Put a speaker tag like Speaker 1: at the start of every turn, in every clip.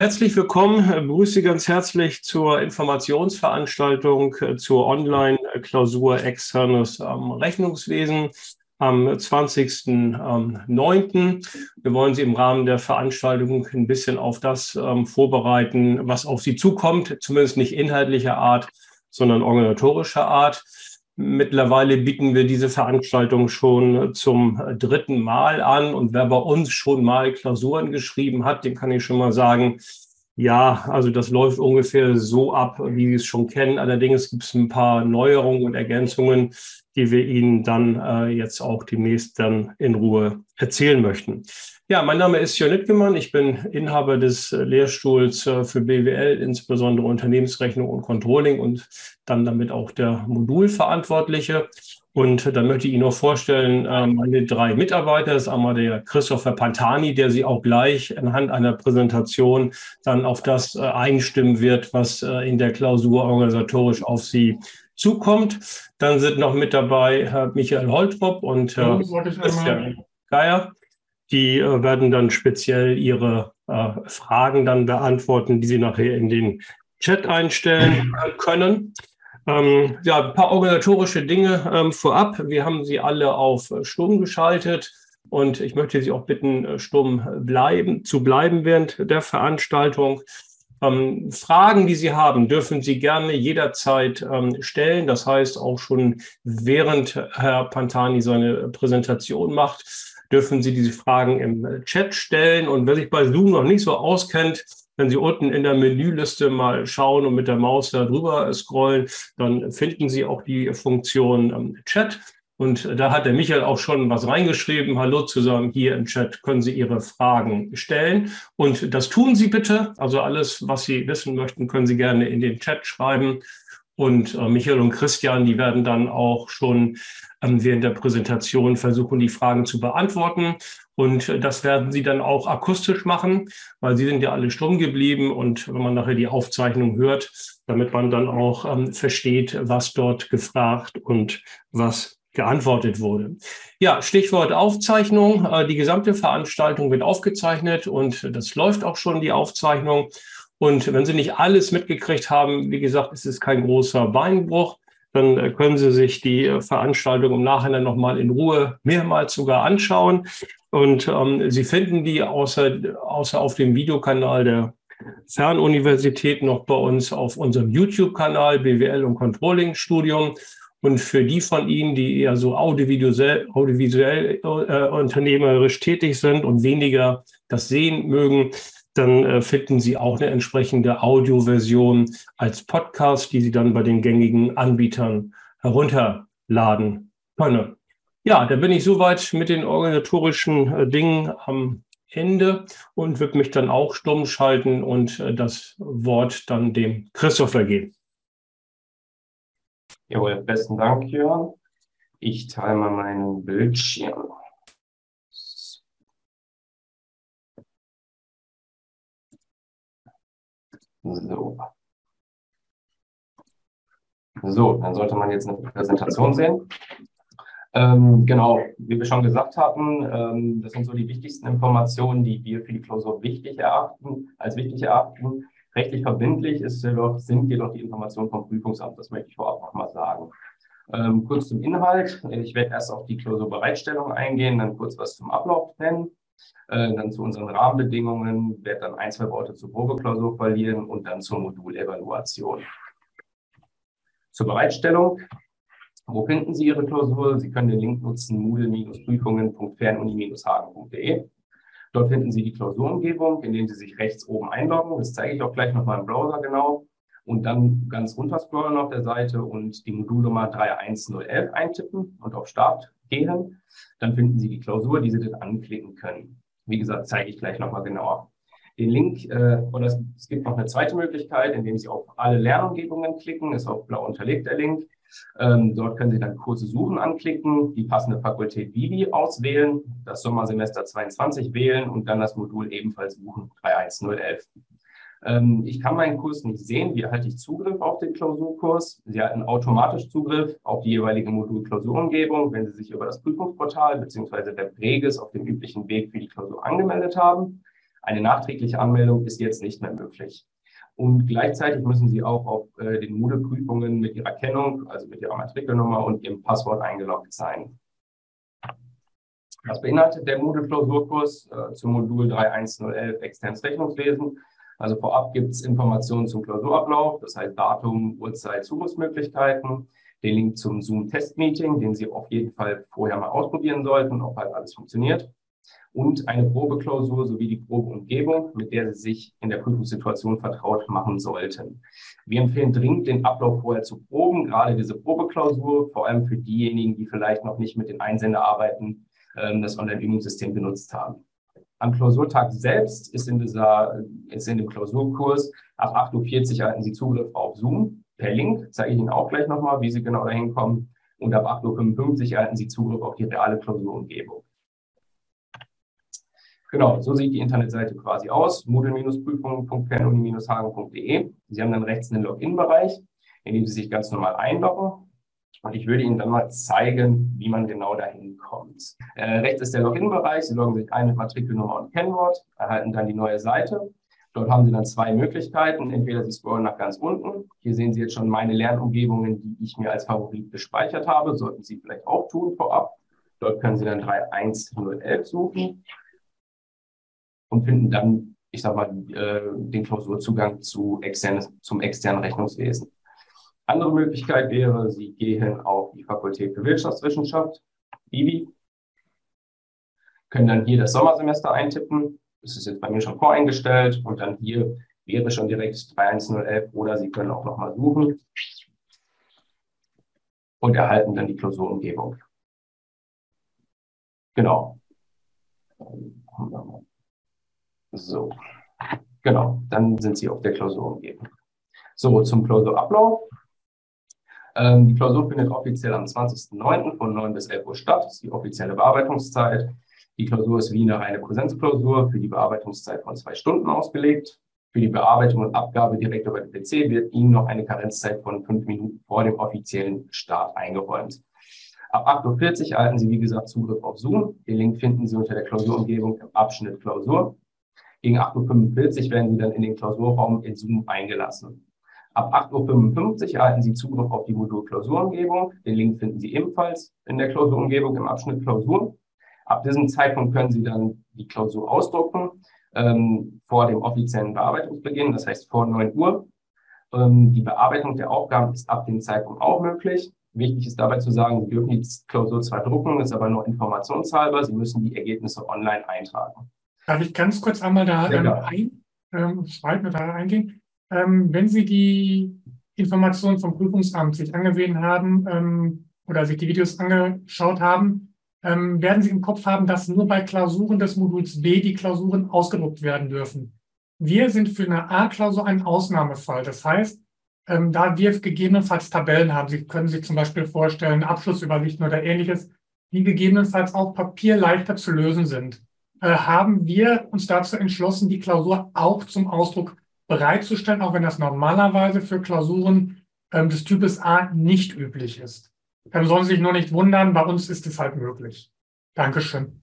Speaker 1: Herzlich willkommen, ich begrüße Sie ganz herzlich zur Informationsveranstaltung äh, zur Online-Klausur externes ähm, Rechnungswesen am 20.09. Wir wollen Sie im Rahmen der Veranstaltung ein bisschen auf das ähm, vorbereiten, was auf Sie zukommt, zumindest nicht inhaltlicher Art, sondern organisatorischer Art. Mittlerweile bieten wir diese Veranstaltung schon zum dritten Mal an. Und wer bei uns schon mal Klausuren geschrieben hat, dem kann ich schon mal sagen, ja, also das läuft ungefähr so ab, wie Sie es schon kennen. Allerdings gibt es ein paar Neuerungen und Ergänzungen, die wir Ihnen dann äh, jetzt auch demnächst dann in Ruhe erzählen möchten. Ja, mein Name ist Jörn Littgemann. Ich bin Inhaber des äh, Lehrstuhls äh, für BWL, insbesondere Unternehmensrechnung und Controlling und dann damit auch der Modulverantwortliche. Und dann möchte ich Ihnen noch vorstellen, äh, meine drei Mitarbeiter. Das ist einmal der Christopher Pantani, der Sie auch gleich anhand einer Präsentation dann auf das einstimmen wird, was in der Klausur organisatorisch auf Sie zukommt. Dann sind noch mit dabei Herr Michael Holtrop und Herr Christian Geier. Die äh, werden dann speziell ihre äh, Fragen dann beantworten, die sie nachher in den Chat einstellen können. Ähm, ja, ein paar organisatorische Dinge ähm, vorab. Wir haben sie alle auf äh, Stumm geschaltet und ich möchte Sie auch bitten, äh, stumm bleiben, zu bleiben während der Veranstaltung. Ähm, Fragen, die Sie haben, dürfen Sie gerne jederzeit ähm, stellen. Das heißt auch schon während Herr Pantani seine Präsentation macht dürfen Sie diese Fragen im Chat stellen. Und wer sich bei Zoom noch nicht so auskennt, wenn Sie unten in der Menüliste mal schauen und mit der Maus da drüber scrollen, dann finden Sie auch die Funktion ähm, Chat. Und da hat der Michael auch schon was reingeschrieben. Hallo zusammen hier im Chat können Sie Ihre Fragen stellen. Und das tun Sie bitte. Also alles, was Sie wissen möchten, können Sie gerne in den Chat schreiben. Und äh, Michael und Christian, die werden dann auch schon ähm, während der Präsentation versuchen, die Fragen zu beantworten. Und äh, das werden sie dann auch akustisch machen, weil sie sind ja alle stumm geblieben. Und wenn man nachher die Aufzeichnung hört, damit man dann auch ähm, versteht, was dort gefragt und was geantwortet wurde. Ja, Stichwort Aufzeichnung. Äh, die gesamte Veranstaltung wird aufgezeichnet und das läuft auch schon, die Aufzeichnung. Und wenn Sie nicht alles mitgekriegt haben, wie gesagt, ist es kein großer Beinbruch dann äh, können Sie sich die äh, Veranstaltung im Nachhinein nochmal in Ruhe mehrmals sogar anschauen. Und ähm, Sie finden die außer, außer auf dem Videokanal der Fernuniversität noch bei uns auf unserem YouTube-Kanal BWL und Controlling Studium. Und für die von Ihnen, die eher so audiovisuell, audiovisuell äh, unternehmerisch tätig sind und weniger das sehen mögen, dann äh, finden Sie auch eine entsprechende Audioversion als Podcast, die Sie dann bei den gängigen Anbietern herunterladen können. Ja, da bin ich soweit mit den organisatorischen äh, Dingen am Ende und würde mich dann auch stumm schalten und äh, das Wort dann dem Christopher geben.
Speaker 2: Jawohl, besten Dank, Jörn. Ich teile mal meinen Bildschirm. So. So, dann sollte man jetzt eine Präsentation sehen. Ähm, genau, wie wir schon gesagt hatten, ähm, das sind so die wichtigsten Informationen, die wir für die Klausur wichtig erachten, als wichtig erachten. Rechtlich verbindlich ist jedoch, sind jedoch die Informationen vom Prüfungsamt, das möchte ich vorab noch mal sagen. Ähm, kurz zum Inhalt. Ich werde erst auf die Klausurbereitstellung eingehen, dann kurz was zum Ablauf nennen. Äh, dann zu unseren Rahmenbedingungen, werde dann ein, zwei Worte zur Probeklausur verlieren und dann zur Modulevaluation. Zur Bereitstellung. Wo finden Sie Ihre Klausur? Sie können den Link nutzen, moodle-prüfungen.fernuni-hagen.de. Dort finden Sie die Klausurumgebung, in dem Sie sich rechts oben einloggen. Das zeige ich auch gleich nochmal im Browser genau. Und dann ganz runter scrollen auf der Seite und die Modulnummer 31011 eintippen und auf Start gehen. Dann finden Sie die Klausur, die Sie dann anklicken können. Wie gesagt, zeige ich gleich nochmal genauer. Den Link, äh, oder es, es, gibt noch eine zweite Möglichkeit, indem Sie auf alle Lernumgebungen klicken, ist auch blau unterlegt der Link. Ähm, dort können Sie dann Kurse suchen anklicken, die passende Fakultät Vivi auswählen, das Sommersemester 22 wählen und dann das Modul ebenfalls suchen, 31011. Ähm, ich kann meinen Kurs nicht sehen. Wie erhalte ich Zugriff auf den Klausurkurs? Sie halten automatisch Zugriff auf die jeweilige Modul-Klausurumgebung, wenn Sie sich über das Prüfungsportal bzw. der Breges auf dem üblichen Weg für die Klausur angemeldet haben. Eine nachträgliche Anmeldung ist jetzt nicht mehr möglich. Und gleichzeitig müssen Sie auch auf äh, den Moodle-Prüfungen mit Ihrer Kennung, also mit Ihrer Matrikelnummer und Ihrem Passwort eingeloggt sein. Was beinhaltet der Moodle-Klausurkurs äh, zum Modul 31011 externes Rechnungswesen? Also vorab gibt es Informationen zum Klausurablauf, das heißt Datum, Uhrzeit, Zugriffsmöglichkeiten, den Link zum Zoom-Test-Meeting, den Sie auf jeden Fall vorher mal ausprobieren sollten, ob halt alles funktioniert. Und eine Probeklausur sowie die Probeumgebung, mit der Sie sich in der Prüfungssituation vertraut machen sollten. Wir empfehlen dringend, den Ablauf vorher zu proben, gerade diese Probeklausur, vor allem für diejenigen, die vielleicht noch nicht mit den Einsendearbeiten ähm, das Online-Übungssystem benutzt haben. Am Klausurtag selbst ist in, dieser, ist in dem Klausurkurs ab 8.40 Uhr erhalten Sie Zugriff auf Zoom per Link. Zeige ich Ihnen auch gleich nochmal, wie Sie genau dahin kommen. Und ab 8.55 Uhr erhalten Sie Zugriff auf die reale Klausurumgebung. Genau, so sieht die Internetseite quasi aus. moodle-prüfungen.fernuni-hagen.de. Sie haben dann rechts einen Login-Bereich, in dem Sie sich ganz normal einloggen. Und ich würde Ihnen dann mal zeigen, wie man genau dahin kommt. Äh, rechts ist der Login-Bereich. Sie loggen sich ein mit Matrikelnummer und Kennwort, erhalten dann die neue Seite. Dort haben Sie dann zwei Möglichkeiten. Entweder Sie scrollen nach ganz unten. Hier sehen Sie jetzt schon meine Lernumgebungen, die ich mir als Favorit gespeichert habe. Sollten Sie vielleicht auch tun vorab. Dort können Sie dann 31011 suchen und finden dann, ich sag mal, äh, den Klausurzugang zu externes, zum externen Rechnungswesen. Andere Möglichkeit wäre, Sie gehen auf die Fakultät für Wirtschaftswissenschaft, IBI, können dann hier das Sommersemester eintippen. Das ist jetzt bei mir schon voreingestellt und dann hier wäre schon direkt 31011 oder Sie können auch nochmal suchen und erhalten dann die Klausurumgebung. Genau. So, genau, dann sind Sie auf der Klausurumgebung. So, zum Klausurablauf. Ähm, die Klausur findet offiziell am 20.09. von 9 bis 11 Uhr statt. Das ist die offizielle Bearbeitungszeit. Die Klausur ist wie eine reine Präsenzklausur für die Bearbeitungszeit von zwei Stunden ausgelegt. Für die Bearbeitung und Abgabe direkt über den PC wird Ihnen noch eine Karenzzeit von fünf Minuten vor dem offiziellen Start eingeräumt. Ab 8.40 Uhr erhalten Sie, wie gesagt, Zugriff auf Zoom. Den Link finden Sie unter der Klausurumgebung im Abschnitt Klausur. Gegen 8.45 Uhr werden Sie dann in den Klausurraum in Zoom eingelassen. Ab 8.55 Uhr erhalten Sie Zugriff auf die Modul-Klausurumgebung. Den Link finden Sie ebenfalls in der Klausurumgebung im Abschnitt Klausur. Ab diesem Zeitpunkt können Sie dann die Klausur ausdrucken ähm, vor dem offiziellen Bearbeitungsbeginn, das heißt vor 9 Uhr. Ähm, die Bearbeitung der Aufgaben ist ab dem Zeitpunkt auch möglich. Wichtig ist dabei zu sagen, Sie dürfen die Klausur zwar drucken, ist aber nur informationshalber. Sie müssen die Ergebnisse online eintragen.
Speaker 3: Darf ich ganz kurz einmal da ähm, ein, ähm, da eingehen? Ähm, wenn Sie die Informationen vom Prüfungsamt sich angesehen haben ähm, oder sich die Videos angeschaut haben, ähm, werden Sie im Kopf haben, dass nur bei Klausuren des Moduls B die Klausuren ausgedruckt werden dürfen. Wir sind für eine A-Klausur ein Ausnahmefall. Das heißt, ähm, da wir gegebenenfalls Tabellen haben, Sie können sich zum Beispiel vorstellen, Abschlussübersichten oder ähnliches, die gegebenenfalls auf Papier leichter zu lösen sind, äh, haben wir uns dazu entschlossen, die Klausur auch zum Ausdruck bereitzustellen, auch wenn das normalerweise für Klausuren ähm, des Types A nicht üblich ist. Dann sollen Sie sich nur nicht wundern, bei uns ist es halt möglich. Dankeschön.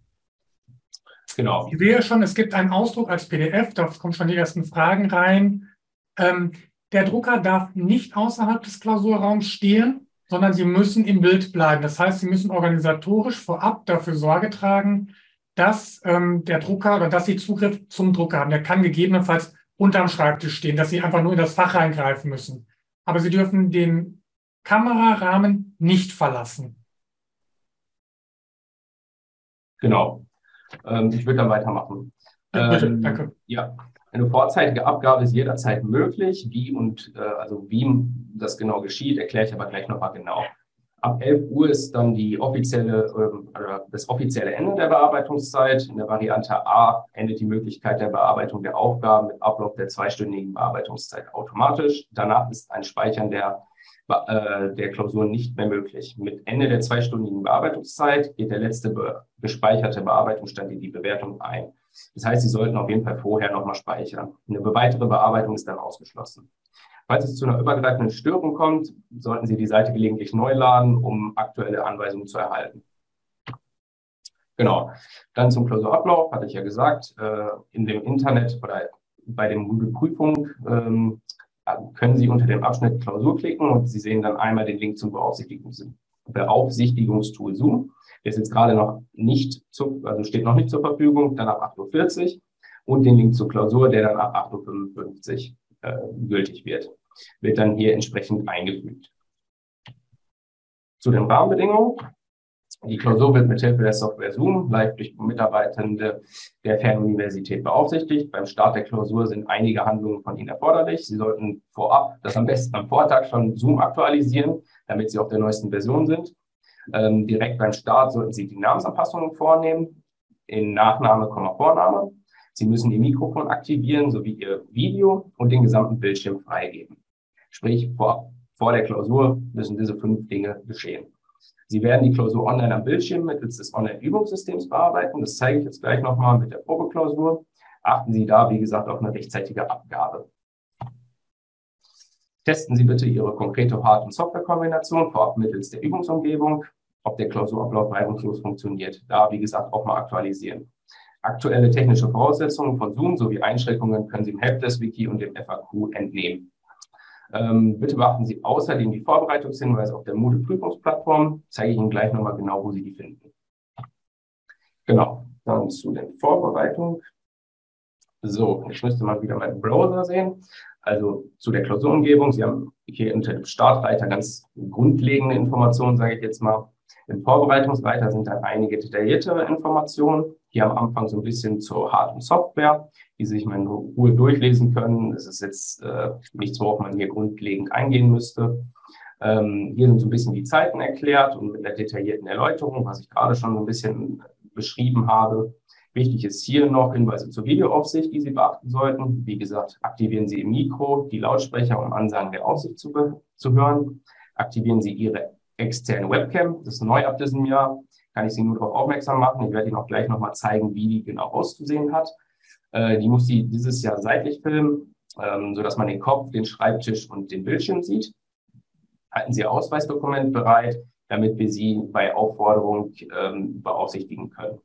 Speaker 3: Genau. Ich sehe schon, es gibt einen Ausdruck als PDF, da kommen schon die ersten Fragen rein. Ähm, der Drucker darf nicht außerhalb des Klausurraums stehen, sondern Sie müssen im Bild bleiben. Das heißt, Sie müssen organisatorisch vorab dafür Sorge tragen, dass ähm, der Drucker oder dass Sie Zugriff zum Drucker haben. Der kann gegebenenfalls unterm Schreibtisch stehen, dass Sie einfach nur in das Fach reingreifen müssen. Aber Sie dürfen den Kamerarahmen nicht verlassen.
Speaker 2: Genau. Ähm, ich würde dann weitermachen.
Speaker 3: Ja, bitte, ähm, danke.
Speaker 2: Ja, eine vorzeitige Abgabe ist jederzeit möglich. Wie und äh, also wie das genau geschieht, erkläre ich aber gleich nochmal genau. Ab 11 Uhr ist dann die offizielle, äh, das offizielle Ende der Bearbeitungszeit. In der Variante A endet die Möglichkeit der Bearbeitung der Aufgaben mit Ablauf der zweistündigen Bearbeitungszeit automatisch. Danach ist ein Speichern der, äh, der Klausuren nicht mehr möglich. Mit Ende der zweistündigen Bearbeitungszeit geht der letzte be gespeicherte Bearbeitungsstand in die Bewertung ein. Das heißt, Sie sollten auf jeden Fall vorher nochmal speichern. Eine weitere Bearbeitung ist dann ausgeschlossen. Falls es zu einer übergreifenden Störung kommt, sollten Sie die Seite gelegentlich neu laden, um aktuelle Anweisungen zu erhalten. Genau. Dann zum Klausurablauf, hatte ich ja gesagt, äh, in dem Internet oder bei dem Google-Prüfung ähm, können Sie unter dem Abschnitt Klausur klicken und Sie sehen dann einmal den Link zum Beaufsichtigungs Beaufsichtigungstool Zoom. Der ist jetzt gerade noch nicht zu, also steht noch nicht zur Verfügung, dann ab 8.40 Uhr und den Link zur Klausur, der dann ab 8.55 Uhr äh, gültig wird, wird dann hier entsprechend eingefügt. Zu den Rahmenbedingungen. Die Klausur wird mit Hilfe der Software Zoom live durch Mitarbeitende der Fernuniversität beaufsichtigt. Beim Start der Klausur sind einige Handlungen von Ihnen erforderlich. Sie sollten vorab, das am besten am Vortag schon Zoom aktualisieren, damit Sie auf der neuesten Version sind. Ähm, direkt beim Start sollten Sie die Namensanpassungen vornehmen, in Nachname, Vorname. Sie müssen Ihr Mikrofon aktivieren sowie Ihr Video und den gesamten Bildschirm freigeben. Sprich, vor, vor der Klausur müssen diese fünf Dinge geschehen. Sie werden die Klausur online am Bildschirm mittels des Online-Übungssystems bearbeiten. Das zeige ich jetzt gleich nochmal mit der Probeklausur. Achten Sie da, wie gesagt, auf eine rechtzeitige Abgabe. Testen Sie bitte Ihre konkrete Hard- und Softwarekombination vorab mittels der Übungsumgebung, ob der Klausurablauf reibungslos funktioniert. Da, wie gesagt, auch mal aktualisieren. Aktuelle technische Voraussetzungen von Zoom sowie Einschränkungen können Sie im Helpdesk-Wiki und dem FAQ entnehmen. Ähm, bitte beachten Sie außerdem die Vorbereitungshinweise auf der Moodle-Prüfungsplattform. Zeige ich Ihnen gleich nochmal genau, wo Sie die finden. Genau, dann zu den Vorbereitungen. So, ich müsste mal wieder meinen Browser sehen. Also zu der Klausurumgebung. Sie haben hier unter dem Startreiter ganz grundlegende Informationen, sage ich jetzt mal. Im Vorbereitungsreiter sind dann einige detailliertere Informationen. Hier am Anfang so ein bisschen zur Hard- und Software, die sich mal in Ruhe durchlesen können. Es ist jetzt äh, nichts, worauf man hier grundlegend eingehen müsste. Ähm, hier sind so ein bisschen die Zeiten erklärt und mit einer detaillierten Erläuterung, was ich gerade schon so ein bisschen beschrieben habe. Wichtig ist hier noch Hinweise zur Videoaufsicht, die Sie beachten sollten. Wie gesagt, aktivieren Sie Ihr Mikro, die Lautsprecher, um Ansagen der Aufsicht zu, zu hören. Aktivieren Sie Ihre externe Webcam. Das ist neu ab diesem Jahr. Kann ich Sie nur darauf aufmerksam machen. Ich werde Ihnen auch gleich nochmal zeigen, wie die genau auszusehen hat. Äh, die muss sie dieses Jahr seitlich filmen, ähm, sodass man den Kopf, den Schreibtisch und den Bildschirm sieht. Halten Sie Ihr Ausweisdokument bereit, damit wir Sie bei Aufforderung ähm, beaufsichtigen können.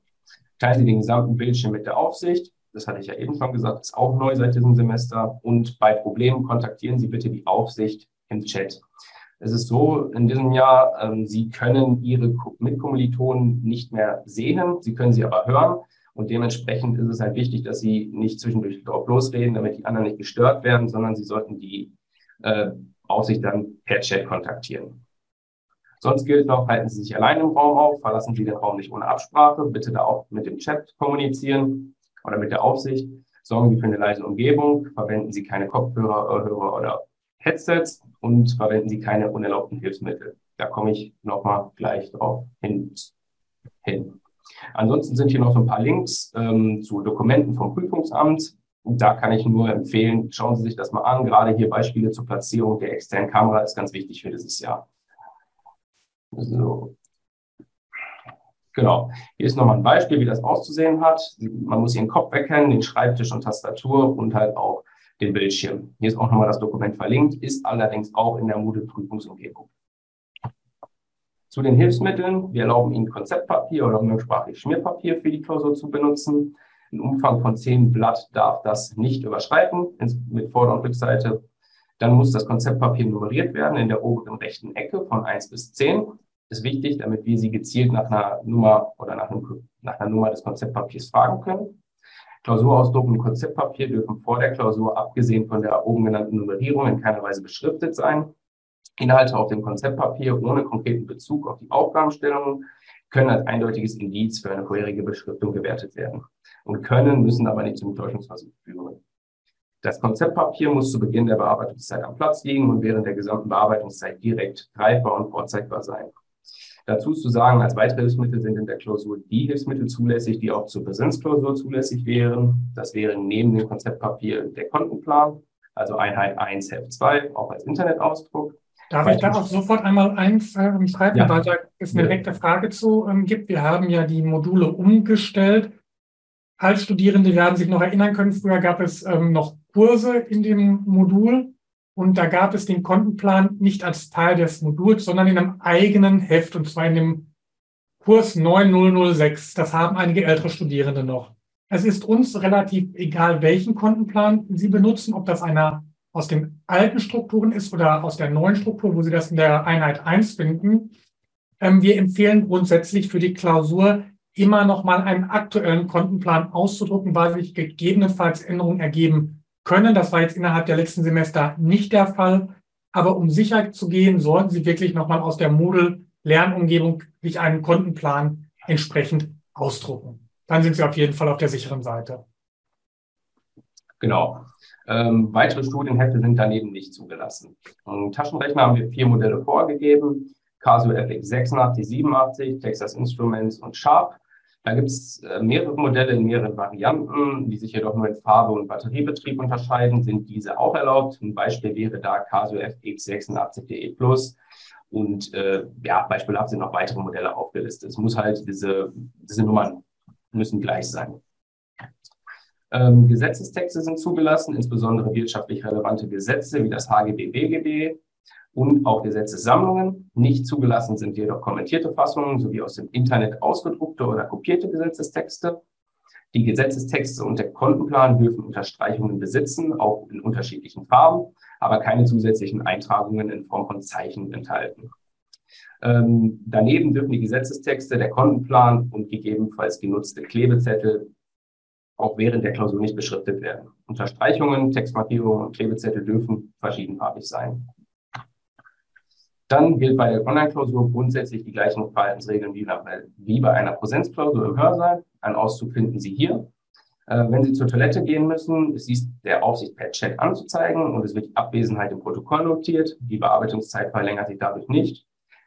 Speaker 2: Teilen Sie den gesamten Bildschirm mit der Aufsicht. Das hatte ich ja eben schon gesagt, ist auch neu seit diesem Semester. Und bei Problemen kontaktieren Sie bitte die Aufsicht im Chat. Es ist so, in diesem Jahr, ähm, Sie können Ihre Mitkommilitonen nicht mehr sehen, Sie können sie aber hören. Und dementsprechend ist es halt wichtig, dass Sie nicht zwischendurch drauf losreden, damit die anderen nicht gestört werden, sondern Sie sollten die äh, Aufsicht dann per Chat kontaktieren. Sonst gilt noch, halten Sie sich allein im Raum auf, verlassen Sie den Raum nicht ohne Absprache, bitte da auch mit dem Chat kommunizieren oder mit der Aufsicht. Sorgen Sie für eine leise Umgebung, verwenden Sie keine Kopfhörer Hörer oder Headsets und verwenden Sie keine unerlaubten Hilfsmittel. Da komme ich nochmal gleich drauf hin. hin. Ansonsten sind hier noch so ein paar Links ähm, zu Dokumenten vom Prüfungsamt. Und da kann ich nur empfehlen, schauen Sie sich das mal an. Gerade hier Beispiele zur Platzierung der externen Kamera ist ganz wichtig für dieses Jahr. So. Genau. Hier ist nochmal ein Beispiel, wie das auszusehen hat. Man muss Ihren Kopf erkennen, den Schreibtisch und Tastatur und halt auch den Bildschirm. Hier ist auch nochmal das Dokument verlinkt, ist allerdings auch in der Moodle-Prüfungsumgebung. Zu den Hilfsmitteln. Wir erlauben Ihnen Konzeptpapier oder umgangssprachlich Schmierpapier für die Klausur zu benutzen. Ein Umfang von 10 Blatt darf das nicht überschreiten mit Vorder- und Rückseite. Dann muss das Konzeptpapier nummeriert werden in der oberen rechten Ecke von 1 bis 10. Ist wichtig, damit wir Sie gezielt nach einer Nummer oder nach, einem, nach einer Nummer des Konzeptpapiers fragen können. Klausurausdruck und Konzeptpapier dürfen vor der Klausur, abgesehen von der oben genannten Nummerierung, in keiner Weise beschriftet sein. Inhalte auf dem Konzeptpapier ohne konkreten Bezug auf die Aufgabenstellungen können als eindeutiges Indiz für eine vorherige Beschriftung gewertet werden und können, müssen aber nicht zum Täuschungsversuch führen. Das Konzeptpapier muss zu Beginn der Bearbeitungszeit am Platz liegen und während der gesamten Bearbeitungszeit direkt greifbar und vorzeigbar sein. Dazu zu sagen, als weitere Hilfsmittel sind in der Klausur die Hilfsmittel zulässig, die auch zur Präsenzklausur zulässig wären. Das wären neben dem Konzeptpapier der Kontenplan, also Einheit 1, Heft 2, auch als Internetausdruck.
Speaker 3: Darf ich da auch sofort einmal eins äh, schreiben, ja. weil da es eine direkte Frage zu ähm, gibt. Wir haben ja die Module umgestellt. Als Studierende werden sich noch erinnern können, früher gab es ähm, noch Kurse in dem Modul. Und da gab es den Kontenplan nicht als Teil des Moduls, sondern in einem eigenen Heft, und zwar in dem Kurs 9006. Das haben einige ältere Studierende noch. Es ist uns relativ egal, welchen Kontenplan Sie benutzen, ob das einer aus den alten Strukturen ist oder aus der neuen Struktur, wo Sie das in der Einheit 1 finden. Ähm, wir empfehlen grundsätzlich für die Klausur immer noch mal einen aktuellen Kontenplan auszudrucken, weil sich gegebenenfalls Änderungen ergeben können. Das war jetzt innerhalb der letzten Semester nicht der Fall. Aber um sicher zu gehen, sollten Sie wirklich noch mal aus der Moodle-Lernumgebung sich einen Kontenplan entsprechend ausdrucken. Dann sind Sie auf jeden Fall auf der sicheren Seite.
Speaker 2: Genau. Ähm, weitere Studienhefte sind daneben nicht zugelassen. Im Taschenrechner haben wir vier Modelle vorgegeben. Casio FX 86, 87, Texas Instruments und Sharp. Da gibt es äh, mehrere Modelle in mehreren Varianten, die sich jedoch nur in Farbe und Batteriebetrieb unterscheiden, sind diese auch erlaubt. Ein Beispiel wäre da Casio FX 86DE Plus. Und äh, ja, beispielhaft sind noch weitere Modelle aufgelistet. Es muss halt diese, diese Nummern müssen gleich sein. Ähm, Gesetzestexte sind zugelassen, insbesondere wirtschaftlich relevante Gesetze wie das HGB, BGB, und auch Gesetzessammlungen. Nicht zugelassen sind jedoch kommentierte Fassungen sowie aus dem Internet ausgedruckte oder kopierte Gesetzestexte. Die Gesetzestexte und der Kontenplan dürfen Unterstreichungen besitzen, auch in unterschiedlichen Farben, aber keine zusätzlichen Eintragungen in Form von Zeichen enthalten. Ähm, daneben dürfen die Gesetzestexte, der Kontenplan und gegebenenfalls genutzte Klebezettel auch während der Klausur nicht beschriftet werden. Unterstreichungen, Textmarkierungen und Klebezettel dürfen verschiedenfarbig sein. Dann gilt bei der Online-Klausur grundsätzlich die gleichen Verhaltensregeln wie, wie bei einer Präsenzklausur im Hörsaal. Ein Auszug finden Sie hier. Äh, wenn Sie zur Toilette gehen müssen, ist dies der Aufsicht per Chat anzuzeigen und es wird die Abwesenheit im Protokoll notiert. Die Bearbeitungszeit verlängert sich dadurch nicht.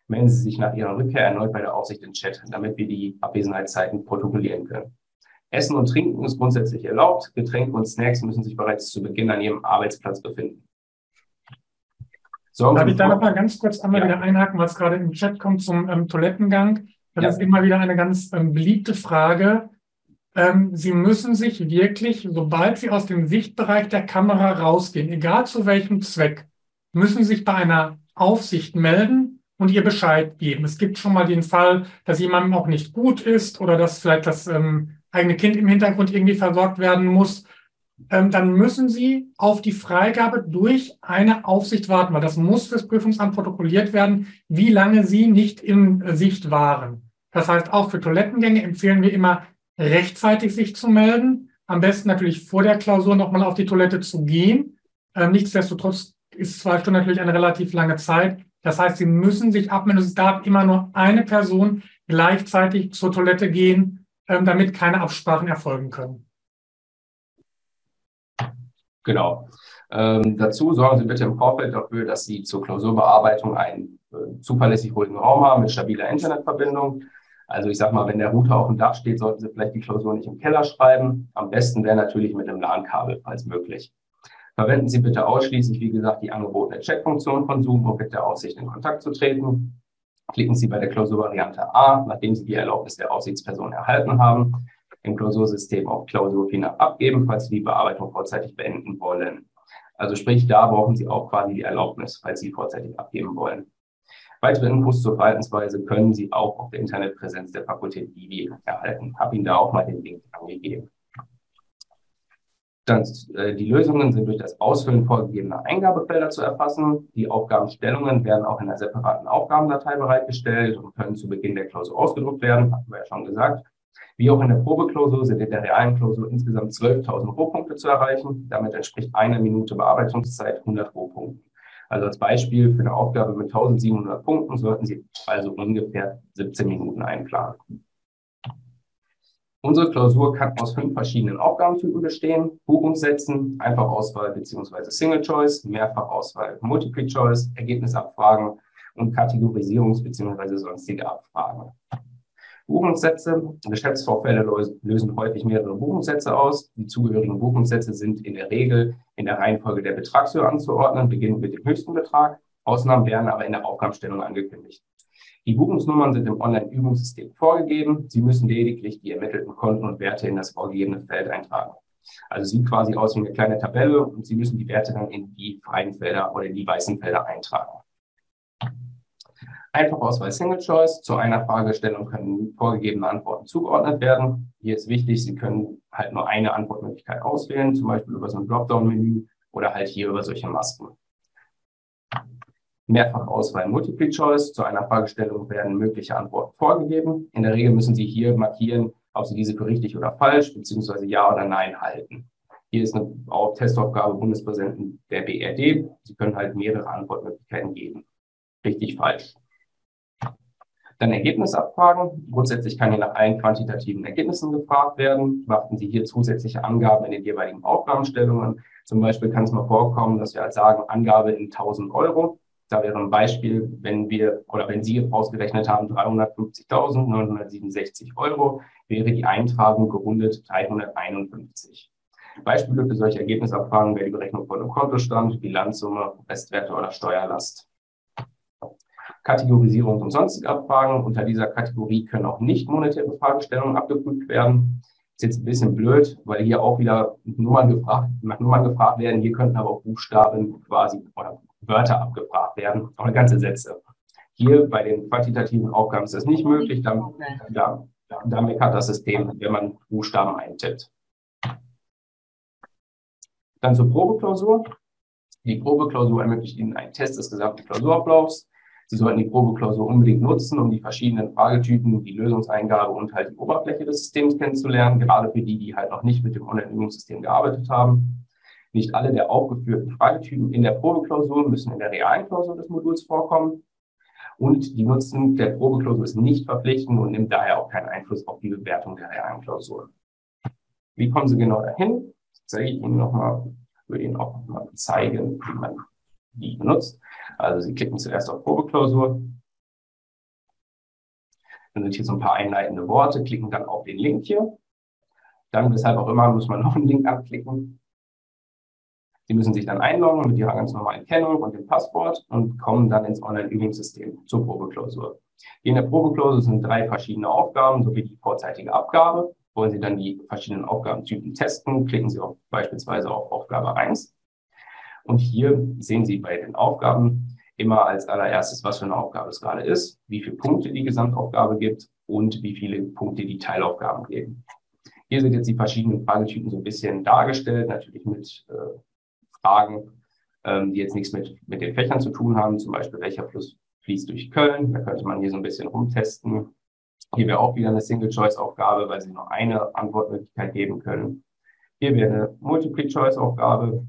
Speaker 2: Melden Sie sich nach Ihrer Rückkehr erneut bei der Aufsicht in Chat, damit wir die Abwesenheitszeiten protokollieren können. Essen und Trinken ist grundsätzlich erlaubt. Getränke und Snacks müssen sich bereits zu Beginn an Ihrem Arbeitsplatz befinden.
Speaker 3: Sorgen Darf ich da noch mal ganz kurz einmal ja. wieder einhaken, was gerade im Chat kommt zum ähm, Toilettengang? Das ja. ist immer wieder eine ganz ähm, beliebte Frage. Ähm, Sie müssen sich wirklich, sobald Sie aus dem Sichtbereich der Kamera rausgehen, egal zu welchem Zweck, müssen Sie sich bei einer Aufsicht melden und ihr Bescheid geben. Es gibt schon mal den Fall, dass jemandem auch nicht gut ist oder dass vielleicht das ähm, eigene Kind im Hintergrund irgendwie versorgt werden muss dann müssen Sie auf die Freigabe durch eine Aufsicht warten, weil das muss fürs Prüfungsamt protokolliert werden, wie lange Sie nicht in Sicht waren. Das heißt, auch für Toilettengänge empfehlen wir immer, rechtzeitig sich zu melden. Am besten natürlich vor der Klausur nochmal auf die Toilette zu gehen. Ähm, nichtsdestotrotz ist zwei Stunden natürlich eine relativ lange Zeit. Das heißt, Sie müssen sich abmelden. Es darf immer nur eine Person gleichzeitig zur Toilette gehen, ähm, damit keine Absprachen erfolgen können.
Speaker 2: Genau. Ähm, dazu sorgen Sie bitte im Vorfeld dafür, dass Sie zur Klausurbearbeitung einen äh, zuverlässig ruhigen Raum haben mit stabiler Internetverbindung. Also ich sage mal, wenn der Router auf dem Dach steht, sollten Sie vielleicht die Klausur nicht im Keller schreiben. Am besten wäre natürlich mit einem LAN-Kabel, falls möglich. Verwenden Sie bitte ausschließlich, wie gesagt, die angebotene Chat-Funktion von Zoom, um mit der Aussicht in Kontakt zu treten. Klicken Sie bei der Klausurvariante A, nachdem Sie die Erlaubnis der Aussichtsperson erhalten haben, im Klausursystem auf Klausurfinab abgeben, falls Sie die Bearbeitung vorzeitig beenden wollen. Also sprich, da brauchen Sie auch quasi die Erlaubnis, falls Sie vorzeitig abgeben wollen. Weitere Infos zur Verhaltensweise können Sie auch auf der Internetpräsenz der Fakultät Vivi erhalten. Habe Ihnen da auch mal den Link angegeben. Dann, äh, die Lösungen sind durch das Ausfüllen vorgegebener Eingabefelder zu erfassen. Die Aufgabenstellungen werden auch in einer separaten Aufgabendatei bereitgestellt und können zu Beginn der Klausur ausgedruckt werden, haben wir ja schon gesagt. Wie auch in der Probeklausur sind in der realen Klausur insgesamt 12.000 Rohpunkte zu erreichen. Damit entspricht eine Minute Bearbeitungszeit 100 Rohpunkten. Also als Beispiel für eine Aufgabe mit 1700 Punkten sollten Sie also ungefähr 17 Minuten einplanen. Unsere Klausur kann aus fünf verschiedenen Aufgabentypen bestehen. Buchungssätzen, Einfachauswahl bzw. Single Choice, Mehrfachauswahl, Multiple Choice, Ergebnisabfragen und Kategorisierungs- bzw. sonstige Abfragen. Buchungssätze. Geschäftsvorfälle lösen häufig mehrere Buchungssätze aus. Die zugehörigen Buchungssätze sind in der Regel in der Reihenfolge der Betragshöhe anzuordnen, beginnend mit dem höchsten Betrag. Ausnahmen werden aber in der Aufgabenstellung angekündigt. Die Buchungsnummern sind im Online-Übungssystem vorgegeben. Sie müssen lediglich die ermittelten Konten und Werte in das vorgegebene Feld eintragen. Also sieht quasi aus wie eine kleine Tabelle und Sie müssen die Werte dann in die freien Felder oder in die weißen Felder eintragen. Einfachauswahl Single Choice. Zu einer Fragestellung können vorgegebene Antworten zugeordnet werden. Hier ist wichtig, Sie können halt nur eine Antwortmöglichkeit auswählen, zum Beispiel über so ein Dropdown-Menü oder halt hier über solche Masken. Mehrfachauswahl Multiple Choice. Zu einer Fragestellung werden mögliche Antworten vorgegeben. In der Regel müssen Sie hier markieren, ob Sie diese für richtig oder falsch beziehungsweise Ja oder Nein halten. Hier ist eine auch Testaufgabe Bundespräsidenten der BRD. Sie können halt mehrere Antwortmöglichkeiten geben. Richtig, falsch. Dann Ergebnisabfragen. Grundsätzlich kann hier nach allen quantitativen Ergebnissen gefragt werden. Beachten Sie hier zusätzliche Angaben in den jeweiligen Aufgabenstellungen. Zum Beispiel kann es mal vorkommen, dass wir halt sagen, Angabe in 1000 Euro. Da wäre ein Beispiel, wenn wir oder wenn Sie ausgerechnet haben 350.967 Euro, wäre die Eintragung gerundet 351. Beispiele für solche Ergebnisabfragen wäre die Berechnung von einem Kontostand, Bilanzsumme, Restwerte oder Steuerlast. Kategorisierung und sonstige Abfragen. Unter dieser Kategorie können auch nicht monetäre Fragestellungen abgeprüft werden. Ist jetzt ein bisschen blöd, weil hier auch wieder Nummern gefragt, nach Nummern gefragt werden. Hier könnten aber auch Buchstaben quasi oder Wörter abgefragt werden oder ganze Sätze. Hier bei den quantitativen Aufgaben ist das nicht möglich. Dann, da, da meckert das System, wenn man Buchstaben eintippt. Dann zur Probeklausur. Die Probeklausur ermöglicht Ihnen einen Test des gesamten Klausurablaufs. Sie sollten die Probeklausur unbedingt nutzen, um die verschiedenen Fragetypen, die Lösungseingabe und halt die Oberfläche des Systems kennenzulernen, gerade für die, die halt noch nicht mit dem Online-Übungssystem gearbeitet haben. Nicht alle der aufgeführten Fragetypen in der Probeklausur müssen in der realen Klausur des Moduls vorkommen. Und die Nutzen der Probeklausur ist nicht verpflichtend und nimmt daher auch keinen Einfluss auf die Bewertung der realen Klausur. Wie kommen Sie genau dahin? Das zeige ich Ihnen nochmal, würde Ihnen auch nochmal zeigen, wie man die benutzt. Also Sie klicken zuerst auf Probeklausur. Dann sind hier so ein paar einleitende Worte, klicken dann auf den Link hier. Dann, weshalb auch immer, muss man noch einen Link anklicken. Sie müssen sich dann einloggen mit Ihrer ganz normalen Kennung und dem Passwort und kommen dann ins Online-Übungssystem zur Probeklausur. In der Probeklausur sind drei verschiedene Aufgaben sowie die vorzeitige Abgabe. Wollen Sie dann die verschiedenen Aufgabentypen testen, klicken Sie auf, beispielsweise auf Aufgabe 1. Und hier sehen Sie bei den Aufgaben immer als allererstes, was für eine Aufgabe es gerade ist, wie viele Punkte die Gesamtaufgabe gibt und wie viele Punkte die Teilaufgaben geben. Hier sind jetzt die verschiedenen Fragetypen so ein bisschen dargestellt, natürlich mit äh, Fragen, ähm, die jetzt nichts mit, mit den Fächern zu tun haben, zum Beispiel welcher Fluss fließt durch Köln. Da könnte man hier so ein bisschen rumtesten. Hier wäre auch wieder eine Single-Choice-Aufgabe, weil Sie nur eine Antwortmöglichkeit geben können. Hier wäre eine Multiple-Choice-Aufgabe.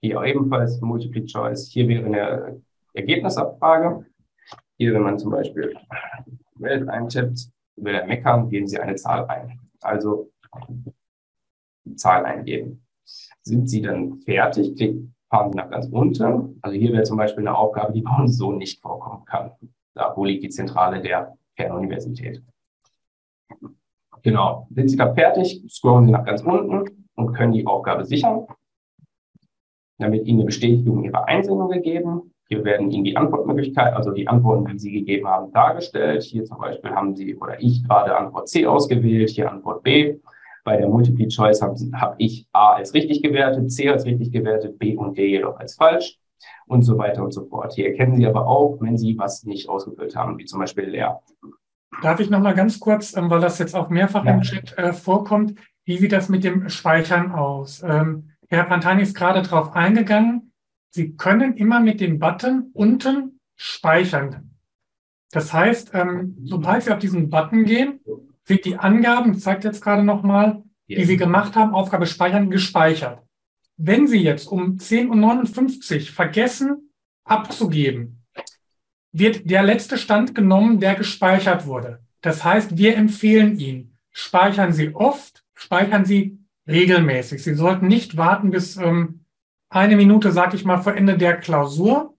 Speaker 2: Hier ebenfalls Multiple Choice. Hier wäre eine Ergebnisabfrage. Hier, wenn man zum Beispiel Welt eintippt, will er meckern, geben Sie eine Zahl ein. Also Zahl eingeben. Sind Sie dann fertig? Klicken, fahren Sie nach ganz unten. Also hier wäre zum Beispiel eine Aufgabe, die bei uns so nicht vorkommen kann. Da, wo liegt die Zentrale der Fernuniversität? Genau. Sind Sie dann fertig? Scrollen Sie nach ganz unten und können die Aufgabe sichern. Wird Ihnen eine Bestätigung Ihrer Einsendung gegeben. Hier werden Ihnen die Antwortmöglichkeiten, also die Antworten, die Sie gegeben haben, dargestellt. Hier zum Beispiel haben Sie oder ich gerade Antwort C ausgewählt, hier Antwort B. Bei der Multiple Choice habe hab ich A als richtig gewertet, C als richtig gewertet, B und D jedoch als falsch und so weiter und so fort. Hier erkennen Sie aber auch, wenn Sie was nicht ausgefüllt haben, wie zum Beispiel leer.
Speaker 3: Darf ich noch mal ganz kurz, ähm, weil das jetzt auch mehrfach ja. im Chat äh, vorkommt, wie sieht das mit dem Speichern aus? Ähm, Herr Pantani ist gerade darauf eingegangen. Sie können immer mit dem Button unten speichern. Das heißt, ähm, sobald Sie auf diesen Button gehen, sind die Angaben, ich zeige jetzt gerade nochmal, die Sie gemacht haben, Aufgabe speichern, gespeichert. Wenn Sie jetzt um 10.59 Uhr vergessen abzugeben, wird der letzte Stand genommen, der gespeichert wurde. Das heißt, wir empfehlen Ihnen, speichern Sie oft, speichern Sie regelmäßig. Sie sollten nicht warten bis ähm, eine Minute, sag ich mal, vor Ende der Klausur,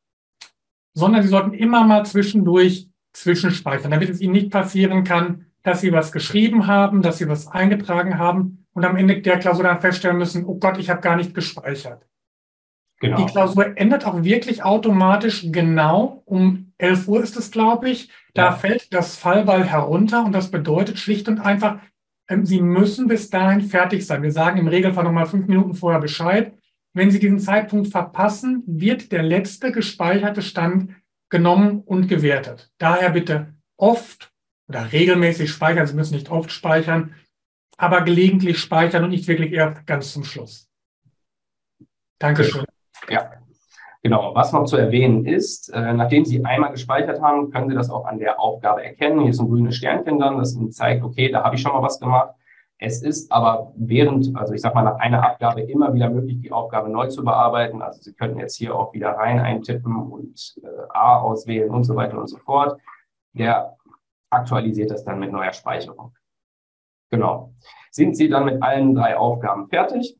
Speaker 3: sondern Sie sollten immer mal zwischendurch zwischenspeichern, damit es Ihnen nicht passieren kann, dass Sie was geschrieben haben, dass Sie was eingetragen haben und am Ende der Klausur dann feststellen müssen, oh Gott, ich habe gar nicht gespeichert. Genau. Die Klausur ändert auch wirklich automatisch genau um 11 Uhr ist es, glaube ich. Da ja. fällt das Fallball herunter und das bedeutet schlicht und einfach, ähm, Sie müssen bis dahin fertig sein. Wir sagen im Regelfall nochmal fünf Minuten vorher Bescheid. Wenn Sie diesen Zeitpunkt verpassen, wird der letzte gespeicherte Stand genommen und gewertet. Daher bitte oft oder regelmäßig speichern. Sie müssen nicht oft speichern, aber gelegentlich speichern und nicht wirklich erst ganz zum Schluss. Dankeschön.
Speaker 2: Ja, genau. Was noch zu erwähnen ist, äh, nachdem Sie einmal gespeichert haben, können Sie das auch an der Aufgabe erkennen. Hier ist ein grünes Sternchen dann, das Ihnen zeigt, okay, da habe ich schon mal was gemacht. Es ist aber während, also ich sage mal nach einer Abgabe immer wieder möglich, die Aufgabe neu zu bearbeiten. Also Sie könnten jetzt hier auch wieder rein eintippen und äh, A auswählen und so weiter und so fort. Der aktualisiert das dann mit neuer Speicherung. Genau. Sind Sie dann mit allen drei Aufgaben fertig?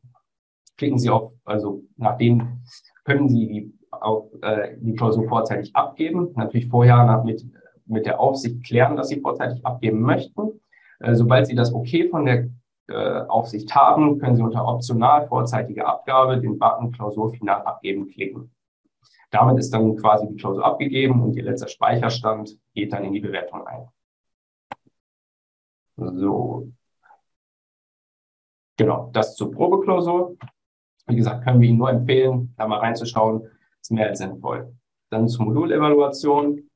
Speaker 2: Klicken Sie auf, also nachdem können Sie die, auf, äh, die Klausur vorzeitig abgeben. Natürlich vorher nach, mit, mit der Aufsicht klären, dass Sie vorzeitig abgeben möchten. Äh, sobald Sie das Okay von der äh, Aufsicht haben, können Sie unter optional vorzeitige Abgabe den Button Klausur final abgeben klicken. Damit ist dann quasi die Klausur abgegeben und Ihr letzter Speicherstand geht dann in die Bewertung ein. So. Genau, das zur Probeklausur. Wie gesagt, können wir Ihnen nur empfehlen, da mal reinzuschauen, ist mehr als sinnvoll. Dann zur Modulevaluation.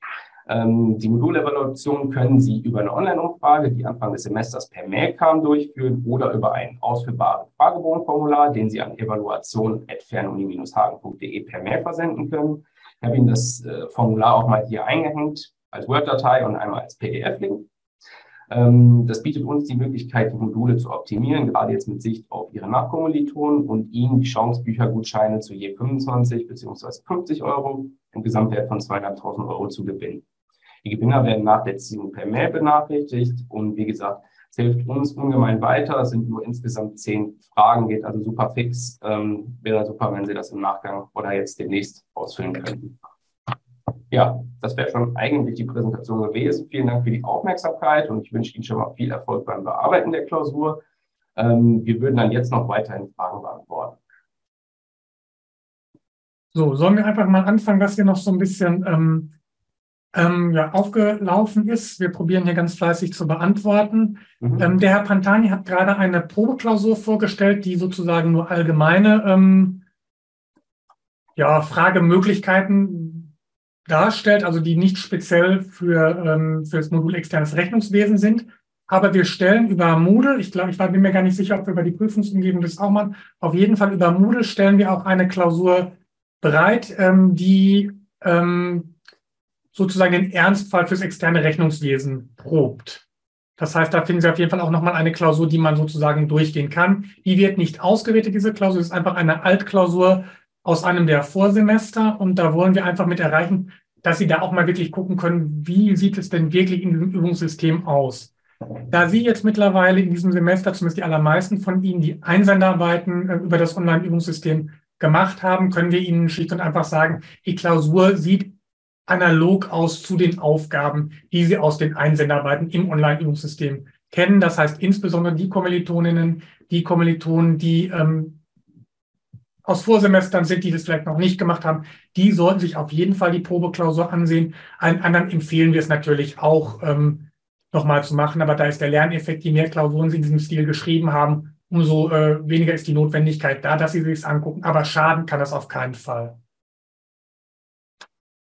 Speaker 2: Ähm, die Modulevaluation können Sie über eine Online-Umfrage, die Anfang des Semesters per Mail kam, durchführen oder über ein ausführbares Fragebogenformular, den Sie an evaluation.fernuni-hagen.de per Mail versenden können. Ich habe Ihnen das äh, Formular auch mal hier eingehängt als Word-Datei und einmal als PDF-Link. Ähm, das bietet uns die Möglichkeit, die Module zu optimieren, gerade jetzt mit Sicht auf Ihre Nachkommilitonen und Ihnen die Chancebüchergutscheine zu je 25 bzw. 50 Euro im Gesamtwert von 200.000 Euro zu gewinnen. Die Gewinner werden nach der Ziehung per Mail benachrichtigt und wie gesagt, es hilft uns ungemein weiter. Es sind nur insgesamt zehn Fragen, geht also super fix. Ähm, wäre super, wenn Sie das im Nachgang oder jetzt demnächst ausfüllen könnten. Ja, das wäre schon eigentlich die Präsentation gewesen. Vielen Dank für die Aufmerksamkeit und ich wünsche Ihnen schon mal viel Erfolg beim Bearbeiten der Klausur. Ähm, wir würden dann jetzt noch weiterhin Fragen beantworten.
Speaker 3: So, sollen wir einfach mal anfangen, was hier noch so ein bisschen ähm, ähm, ja, aufgelaufen ist. Wir probieren hier ganz fleißig zu beantworten. Mhm. Ähm, der Herr Pantani hat gerade eine Probeklausur vorgestellt, die sozusagen nur allgemeine ähm, ja, Fragemöglichkeiten darstellt, also die nicht speziell für, ähm, für das Modul externes Rechnungswesen sind. Aber wir stellen über Moodle, ich glaube, ich war, bin mir gar nicht sicher, ob wir über die Prüfungsumgebung das auch machen, auf jeden Fall über Moodle stellen wir auch eine Klausur bereit, ähm, die ähm, sozusagen den Ernstfall fürs externe Rechnungswesen probt. Das heißt, da finden Sie auf jeden Fall auch nochmal eine Klausur, die man sozusagen durchgehen kann. Die wird nicht ausgewertet, diese Klausur ist einfach eine Altklausur aus einem der Vorsemester. Und da wollen wir einfach mit erreichen, dass Sie da auch mal wirklich gucken können, wie sieht es denn wirklich in diesem Übungssystem aus. Da Sie jetzt mittlerweile in diesem Semester, zumindest die allermeisten von Ihnen, die Einsendarbeiten äh, über das Online-Übungssystem gemacht haben, können wir Ihnen schlicht und einfach sagen, die Klausur sieht analog aus zu den Aufgaben, die Sie aus den Einsendarbeiten im Online-Übungssystem kennen. Das heißt insbesondere die Kommilitoninnen, die Kommilitonen, die ähm, aus Vorsemestern sind, die das vielleicht noch nicht gemacht haben, die sollten sich auf jeden Fall die Probeklausur ansehen. Allen anderen empfehlen wir es natürlich auch ähm, nochmal zu machen, aber da ist der Lerneffekt, je mehr Klausuren Sie in diesem Stil geschrieben haben, umso äh, weniger ist die Notwendigkeit da, dass Sie sich angucken. Aber schaden kann das auf keinen Fall.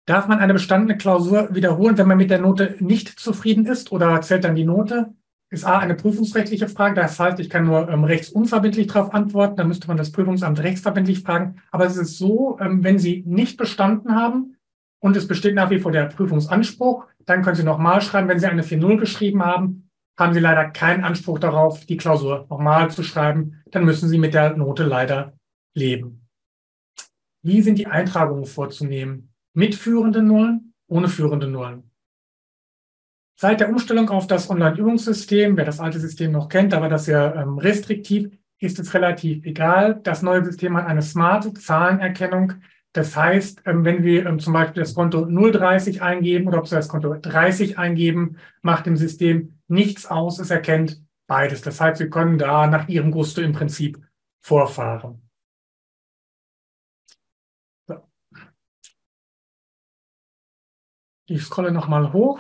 Speaker 3: Darf man eine bestandene Klausur wiederholen, wenn man mit der Note nicht zufrieden ist oder zählt dann die Note? Ist A eine prüfungsrechtliche Frage. Das heißt, ich kann nur ähm, rechtsunverbindlich darauf antworten. Dann müsste man das Prüfungsamt rechtsverbindlich fragen. Aber es ist so, ähm, wenn Sie nicht bestanden haben und es besteht nach wie vor der Prüfungsanspruch, dann können Sie nochmal schreiben. Wenn Sie eine 4.0 geschrieben haben, haben Sie leider keinen Anspruch darauf, die Klausur nochmal zu schreiben. Dann müssen Sie mit der Note leider leben. Wie sind die Eintragungen vorzunehmen? Mit führenden Nullen, ohne führende Nullen. Seit der Umstellung auf das Online-Übungssystem, wer das alte System noch kennt, da war das ja ähm, restriktiv, ist es relativ egal. Das neue System hat eine smarte Zahlenerkennung. Das heißt, ähm, wenn wir ähm, zum Beispiel das Konto 030 eingeben oder ob Sie das Konto 30 eingeben, macht dem System nichts aus. Es erkennt beides. Das heißt, Sie können da nach Ihrem Gusto im Prinzip vorfahren. So. Ich scrolle nochmal hoch.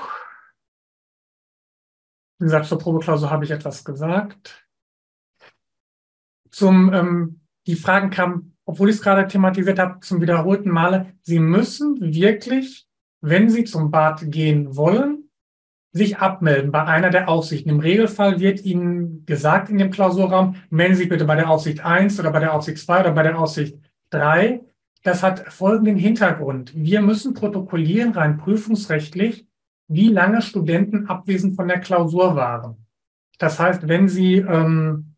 Speaker 3: Wie gesagt, zur Probeklausur habe ich etwas gesagt. Zum, ähm, die Fragen kamen, obwohl ich es gerade thematisiert habe, zum wiederholten Male. Sie müssen wirklich wenn Sie zum Bad gehen wollen, sich abmelden bei einer der Aufsichten. Im Regelfall wird Ihnen gesagt in dem Klausurraum, melden Sie bitte bei der Aufsicht 1 oder bei der Aufsicht 2 oder bei der Aufsicht 3. Das hat folgenden Hintergrund. Wir müssen protokollieren, rein prüfungsrechtlich, wie lange Studenten abwesend von der Klausur waren. Das heißt, wenn Sie ähm,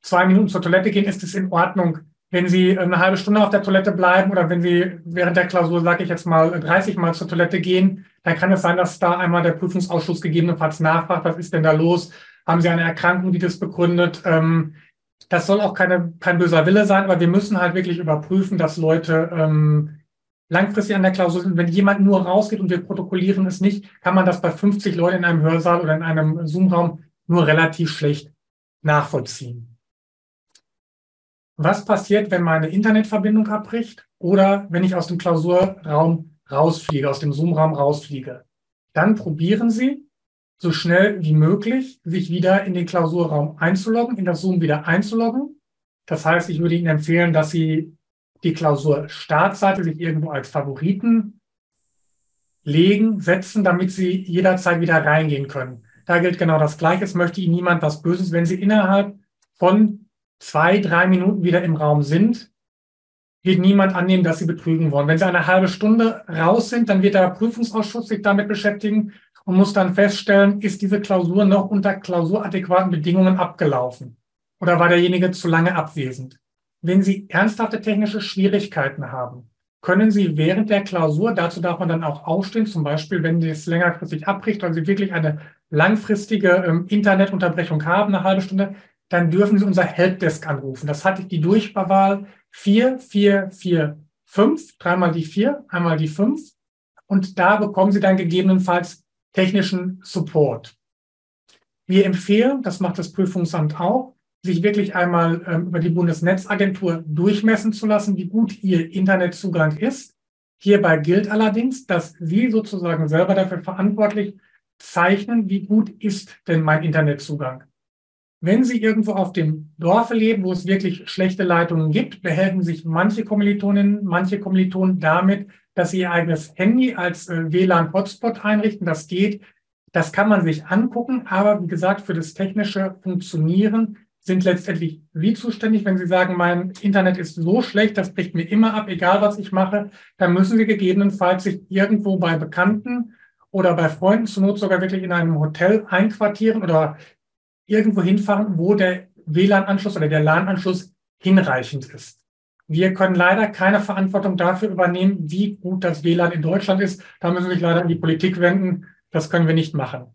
Speaker 3: zwei Minuten zur Toilette gehen, ist es in Ordnung, wenn Sie eine halbe Stunde auf der Toilette bleiben oder wenn Sie während der Klausur, sage ich jetzt mal, 30 Mal zur Toilette gehen, dann kann es sein, dass da einmal der Prüfungsausschuss gegebenenfalls nachfragt, was ist denn da los? Haben Sie eine Erkrankung, die das begründet? Ähm, das soll auch keine, kein böser Wille sein, aber wir müssen halt wirklich überprüfen, dass Leute ähm, langfristig an der Klausur sind. Wenn jemand nur rausgeht und wir protokollieren es nicht, kann man das bei 50 Leuten in einem Hörsaal oder in einem Zoom-Raum nur relativ schlecht nachvollziehen. Was passiert, wenn meine Internetverbindung abbricht oder wenn ich aus dem Klausurraum rausfliege, aus dem Zoom-Raum rausfliege? Dann probieren Sie, so schnell wie möglich sich wieder in den Klausurraum einzuloggen, in das Zoom wieder einzuloggen. Das heißt, ich würde Ihnen empfehlen, dass Sie die Klausur-Startseite sich irgendwo als Favoriten legen, setzen, damit Sie jederzeit wieder reingehen können. Da gilt genau das Gleiche. Es möchte Ihnen niemand was Böses, wenn Sie innerhalb von zwei, drei Minuten wieder im Raum sind, wird niemand annehmen, dass Sie betrügen wollen. Wenn Sie eine halbe Stunde raus sind, dann wird der Prüfungsausschuss sich damit beschäftigen und muss dann feststellen, ist diese Klausur noch unter klausuradäquaten Bedingungen abgelaufen oder war derjenige zu lange abwesend. Wenn Sie ernsthafte technische Schwierigkeiten haben, können Sie während der Klausur, dazu darf man dann auch aufstehen, zum Beispiel, wenn es längerfristig abbricht oder Sie wirklich eine langfristige ähm, Internetunterbrechung haben, eine halbe Stunde, dann dürfen Sie unser Helpdesk anrufen. Das hatte die Durchwahl 4445, dreimal die 4, einmal die 5. Und da bekommen Sie dann gegebenenfalls technischen Support. Wir empfehlen, das macht das Prüfungsamt auch, sich wirklich einmal ähm, über die Bundesnetzagentur durchmessen zu lassen, wie gut Ihr Internetzugang ist. Hierbei gilt allerdings, dass Sie sozusagen selber dafür verantwortlich zeichnen, wie gut ist denn mein Internetzugang. Wenn Sie irgendwo auf dem Dorfe leben, wo es wirklich schlechte Leitungen gibt, behelfen sich manche Kommilitoninnen, manche Kommilitonen damit, dass sie ihr eigenes Handy als äh, WLAN-Hotspot einrichten. Das geht. Das kann man sich angucken. Aber wie gesagt, für das technische Funktionieren sind letztendlich Sie zuständig. Wenn Sie sagen, mein Internet ist so schlecht, das bricht mir immer ab, egal was ich mache, dann müssen Sie gegebenenfalls sich irgendwo bei Bekannten oder bei Freunden zur Not sogar wirklich in einem Hotel einquartieren oder irgendwo hinfahren, wo der WLAN-Anschluss oder der LAN-Anschluss hinreichend ist. Wir können leider keine Verantwortung dafür übernehmen, wie gut das WLAN in Deutschland ist. Da müssen wir sich leider an die Politik wenden. Das können wir nicht machen.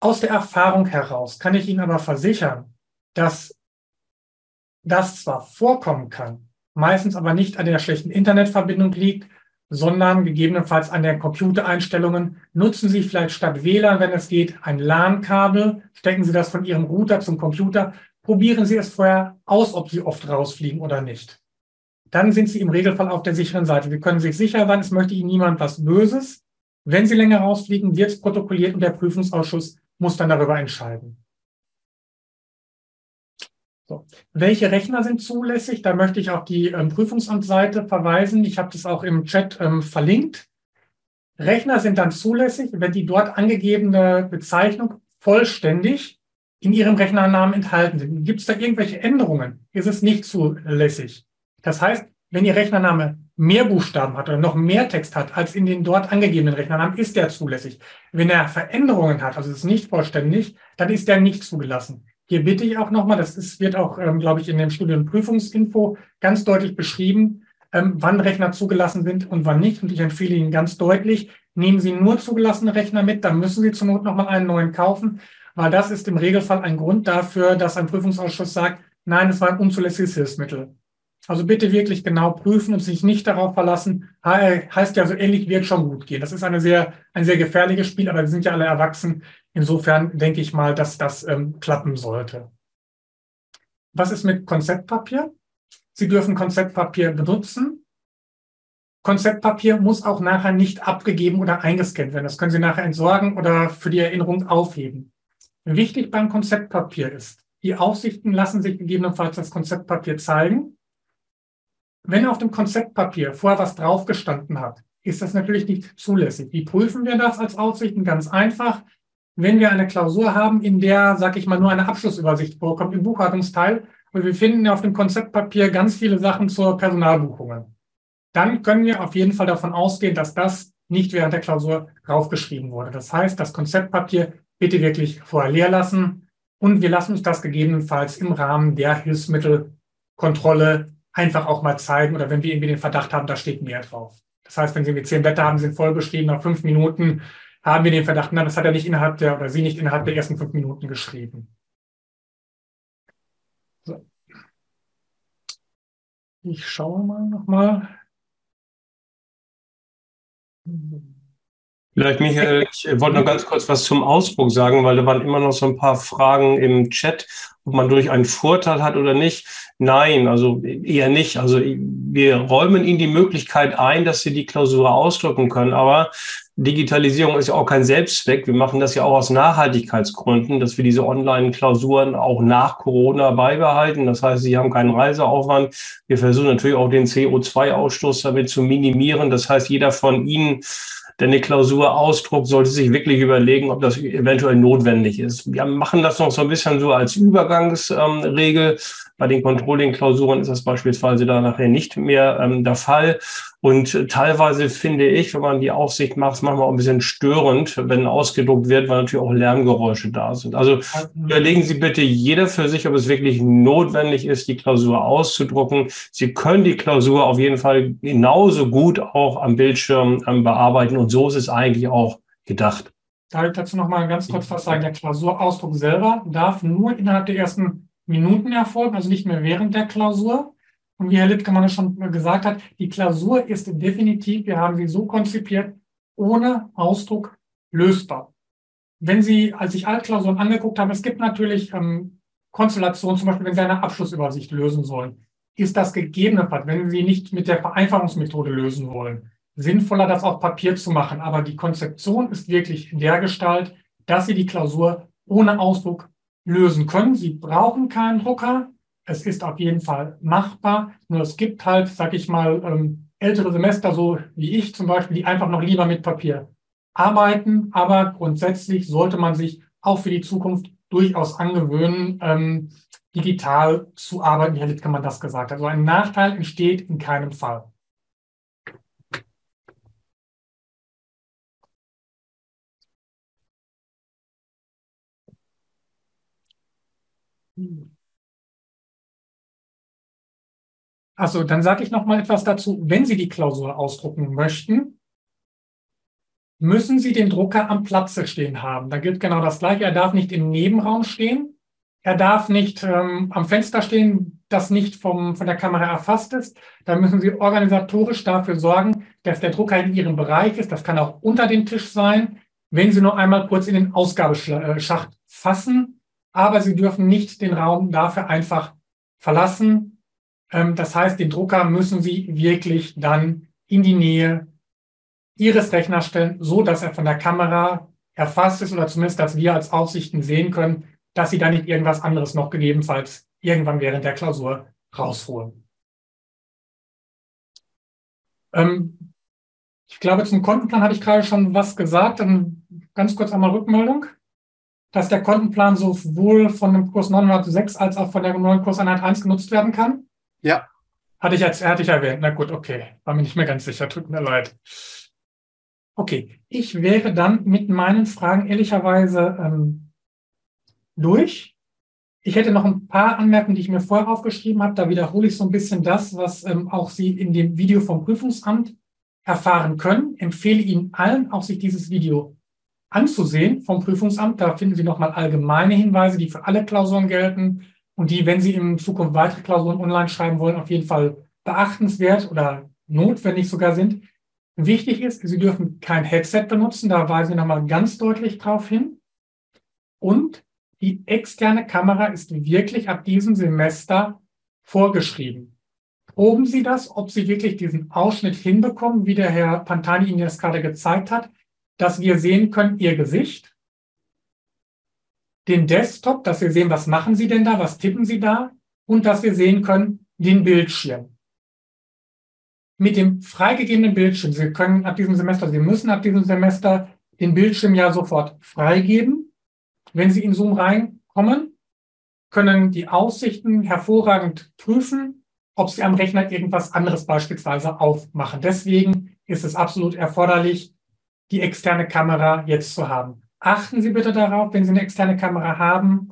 Speaker 3: Aus der Erfahrung heraus kann ich Ihnen aber versichern, dass das zwar vorkommen kann, meistens aber nicht an der schlechten Internetverbindung liegt, sondern gegebenenfalls an den Computereinstellungen. Nutzen Sie vielleicht statt WLAN, wenn es geht, ein LAN-Kabel. Stecken Sie das von Ihrem Router zum Computer. Probieren Sie es vorher aus, ob Sie oft rausfliegen oder nicht. Dann sind Sie im Regelfall auf der sicheren Seite. Sie können sich sicher sein, es möchte Ihnen niemand was Böses. Wenn Sie länger rausfliegen, wird es protokolliert und der Prüfungsausschuss muss dann darüber entscheiden. So. Welche Rechner sind zulässig? Da möchte ich auf die ähm, Prüfungsamtsseite verweisen. Ich habe das auch im Chat ähm, verlinkt. Rechner sind dann zulässig, wenn die dort angegebene Bezeichnung vollständig in Ihrem Rechnernamen enthalten sind. Gibt es da irgendwelche Änderungen? Ist es nicht zulässig. Das heißt, wenn Ihr Rechnername mehr Buchstaben hat oder noch mehr Text hat als in den dort angegebenen Rechnernamen, ist der zulässig. Wenn er Veränderungen hat, also es ist nicht vollständig, dann ist der nicht zugelassen. Hier bitte ich auch nochmal, das ist, wird auch, ähm, glaube ich, in dem Studienprüfungsinfo ganz deutlich beschrieben, ähm, wann Rechner zugelassen sind und wann nicht. Und ich empfehle Ihnen ganz deutlich, nehmen Sie nur zugelassene Rechner mit, dann müssen Sie zur Not nochmal einen neuen kaufen, weil das ist im Regelfall ein Grund dafür, dass ein Prüfungsausschuss sagt, nein, es war ein unzulässiges Hilfsmittel. Also bitte wirklich genau prüfen und sich nicht darauf verlassen, heißt ja so ähnlich wird schon gut gehen. Das ist eine sehr, ein sehr gefährliches Spiel, aber wir sind ja alle erwachsen. Insofern denke ich mal, dass das ähm, klappen sollte. Was ist mit Konzeptpapier? Sie dürfen Konzeptpapier benutzen. Konzeptpapier muss auch nachher nicht abgegeben oder eingescannt werden. Das können Sie nachher entsorgen oder für die Erinnerung aufheben. Wichtig beim Konzeptpapier ist, die Aufsichten lassen sich gegebenenfalls das Konzeptpapier zeigen. Wenn auf dem Konzeptpapier vorher was draufgestanden hat, ist das natürlich nicht zulässig. Wie prüfen wir das als Aufsichten? Ganz einfach. Wenn wir eine Klausur haben, in der, sag ich mal, nur eine Abschlussübersicht vorkommt im Buchhaltungsteil und wir finden auf dem Konzeptpapier ganz viele Sachen zur Personalbuchungen, dann können wir auf jeden Fall davon ausgehen, dass das nicht während der Klausur raufgeschrieben wurde. Das heißt, das Konzeptpapier bitte wirklich vorher leer lassen und wir lassen uns das gegebenenfalls im Rahmen der Hilfsmittelkontrolle einfach auch mal zeigen oder wenn wir irgendwie den Verdacht haben, da steht mehr drauf. Das heißt, wenn Sie mit zehn Blätter haben, sind voll beschrieben, nach fünf Minuten haben wir den Verdacht, na, das hat er nicht innerhalb der oder Sie nicht innerhalb der ersten fünf Minuten geschrieben. So. Ich schaue mal nochmal.
Speaker 1: Vielleicht, Michael, ich wollte noch ganz kurz was zum Ausdruck sagen, weil da waren immer noch so ein paar Fragen im Chat, ob man durch einen Vorteil hat oder nicht. Nein, also eher nicht. Also wir räumen Ihnen die Möglichkeit ein, dass Sie die Klausur ausdrücken können. Aber Digitalisierung ist ja auch kein Selbstzweck. Wir machen das ja auch aus Nachhaltigkeitsgründen, dass wir diese Online-Klausuren auch nach Corona beibehalten. Das heißt, Sie haben keinen Reiseaufwand. Wir versuchen natürlich auch den CO2-Ausstoß damit zu minimieren. Das heißt, jeder von Ihnen der eine Klausur ausdruckt, sollte sich wirklich überlegen, ob das eventuell notwendig ist. Wir machen das noch so ein bisschen so als Übergangsregel. Bei den Controlling-Klausuren ist das beispielsweise da nachher nicht mehr ähm, der Fall. Und teilweise finde ich, wenn man die Aufsicht macht, ist manchmal auch ein bisschen störend, wenn ausgedruckt wird, weil natürlich auch Lärmgeräusche da sind. Also überlegen Sie bitte jeder für sich, ob es wirklich notwendig ist, die Klausur auszudrucken. Sie können die Klausur auf jeden Fall genauso gut auch am Bildschirm ähm, bearbeiten. Und so ist es eigentlich auch gedacht.
Speaker 3: Darf ich dazu noch mal ganz kurz was sagen? Der Klausurausdruck selber darf nur innerhalb der ersten Minuten erfolgen, also nicht mehr während der Klausur. Und wie Herr Littgemann schon gesagt hat, die Klausur ist definitiv, wir haben sie so konzipiert, ohne Ausdruck lösbar. Wenn Sie, als ich Altklausuren angeguckt habe, es gibt natürlich ähm, Konstellationen, zum Beispiel, wenn Sie eine Abschlussübersicht lösen sollen, ist das gegebenenfalls, wenn Sie nicht mit der Vereinfachungsmethode lösen wollen, sinnvoller, das auf Papier zu machen. Aber die Konzeption ist wirklich in der Gestalt, dass Sie die Klausur ohne Ausdruck lösen können. Sie brauchen keinen Drucker. Es ist auf jeden Fall machbar. Nur es gibt halt, sag ich mal, ähm, ältere Semester, so wie ich zum Beispiel, die einfach noch lieber mit Papier arbeiten. Aber grundsätzlich sollte man sich auch für die Zukunft durchaus angewöhnen, ähm, digital zu arbeiten. Herr Littmann das gesagt. Also ein Nachteil entsteht in keinem Fall. Also, dann sage ich noch mal etwas dazu. Wenn Sie die Klausur ausdrucken möchten, müssen Sie den Drucker am Platze stehen haben. Da gilt genau das Gleiche. Er darf nicht im Nebenraum stehen. Er darf nicht ähm, am Fenster stehen, das nicht vom, von der Kamera erfasst ist. Da müssen Sie organisatorisch dafür sorgen, dass der Drucker in Ihrem Bereich ist. Das kann auch unter dem Tisch sein. Wenn Sie nur einmal kurz in den Ausgabeschacht fassen, aber sie dürfen nicht den Raum dafür einfach verlassen. Ähm, das heißt, den Drucker müssen sie wirklich dann in die Nähe ihres Rechners stellen, so dass er von der Kamera erfasst ist oder zumindest, dass wir als Aufsichten sehen können, dass sie da nicht irgendwas anderes noch gegebenenfalls irgendwann während der Klausur rausholen. Ähm, ich glaube, zum Kontenplan habe ich gerade schon was gesagt. Dann ganz kurz einmal Rückmeldung dass der Kontenplan sowohl von dem Kurs 906 als auch von der neuen Kurseinheit 1 genutzt werden kann?
Speaker 2: Ja.
Speaker 3: Hatte ich jetzt, hatte ich erwähnt. Na gut, okay. War mir nicht mehr ganz sicher. Tut mir leid. Okay. Ich wäre dann mit meinen Fragen ehrlicherweise ähm, durch. Ich hätte noch ein paar Anmerkungen, die ich mir vorher aufgeschrieben habe. Da wiederhole ich so ein bisschen das, was ähm, auch Sie in dem Video vom Prüfungsamt erfahren können. Empfehle Ihnen allen, auch sich dieses Video anzusehen vom Prüfungsamt. Da finden Sie nochmal allgemeine Hinweise, die für alle Klausuren gelten und die, wenn Sie in Zukunft weitere Klausuren online schreiben wollen, auf jeden Fall beachtenswert oder notwendig sogar sind. Wichtig ist, Sie dürfen kein Headset benutzen. Da weisen wir nochmal ganz deutlich drauf hin. Und die externe Kamera ist wirklich ab diesem Semester vorgeschrieben. Proben Sie das, ob Sie wirklich diesen Ausschnitt hinbekommen, wie der Herr Pantani Ihnen das gerade gezeigt hat dass wir sehen können, Ihr Gesicht, den Desktop, dass wir sehen, was machen Sie denn da, was tippen Sie da und dass wir sehen können, den Bildschirm. mit dem freigegebenen Bildschirm, Sie können ab diesem Semester, Sie müssen ab diesem Semester den Bildschirm ja sofort freigeben. Wenn Sie in Zoom reinkommen, können die Aussichten hervorragend prüfen, ob Sie am Rechner irgendwas anderes beispielsweise aufmachen. Deswegen ist es absolut erforderlich, die externe Kamera jetzt zu haben. Achten Sie bitte darauf, wenn Sie eine externe Kamera haben,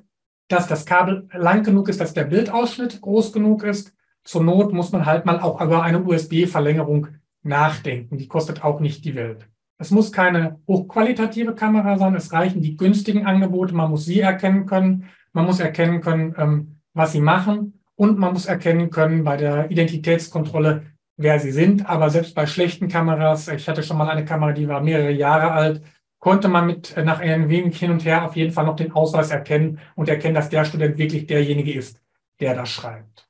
Speaker 3: dass das Kabel lang genug ist, dass der Bildausschnitt groß genug ist. Zur Not muss man halt mal auch über eine USB-Verlängerung nachdenken. Die kostet auch nicht die Welt. Es muss keine hochqualitative Kamera sein. Es reichen die günstigen Angebote. Man muss sie erkennen können. Man muss erkennen können, ähm, was sie machen. Und man muss erkennen können bei der Identitätskontrolle, wer sie sind. Aber selbst bei schlechten Kameras, ich hatte schon mal eine Kamera, die war mehrere Jahre alt, konnte man mit äh, nach einem wenig hin und her auf jeden Fall noch den Ausweis erkennen und erkennen, dass der Student wirklich derjenige ist, der das schreibt.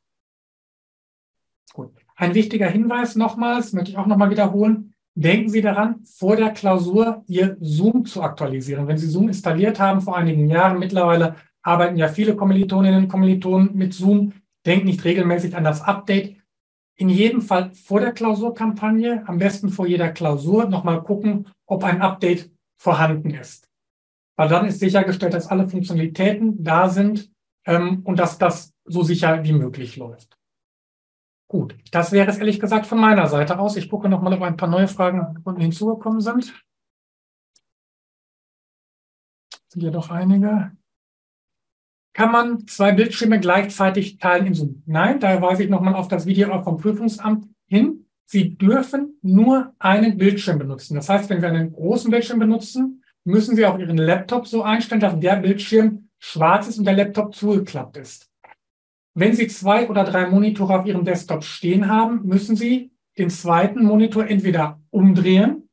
Speaker 3: Gut. Ein wichtiger Hinweis nochmals, möchte ich auch nochmal wiederholen. Denken Sie daran, vor der Klausur Ihr Zoom zu aktualisieren. Wenn Sie Zoom installiert haben vor einigen Jahren, mittlerweile arbeiten ja viele Kommilitoninnen und Kommilitonen mit Zoom, denken nicht regelmäßig an das Update. In jedem Fall vor der Klausurkampagne, am besten vor jeder Klausur, nochmal gucken, ob ein Update vorhanden ist. Weil dann ist sichergestellt, dass alle Funktionalitäten da sind ähm, und dass das so sicher wie möglich läuft. Gut, das wäre es ehrlich gesagt von meiner Seite aus. Ich gucke nochmal, ob ein paar neue Fragen unten hinzugekommen sind. Sind ja doch einige. Kann man zwei Bildschirme gleichzeitig teilen in Zoom? Nein, da weise ich nochmal auf das Video vom Prüfungsamt hin. Sie dürfen nur einen Bildschirm benutzen. Das heißt, wenn Sie einen großen Bildschirm benutzen, müssen Sie auch Ihren Laptop so einstellen, dass der Bildschirm schwarz ist und der Laptop zugeklappt ist. Wenn Sie zwei oder drei Monitore auf Ihrem Desktop stehen haben, müssen Sie den zweiten Monitor entweder umdrehen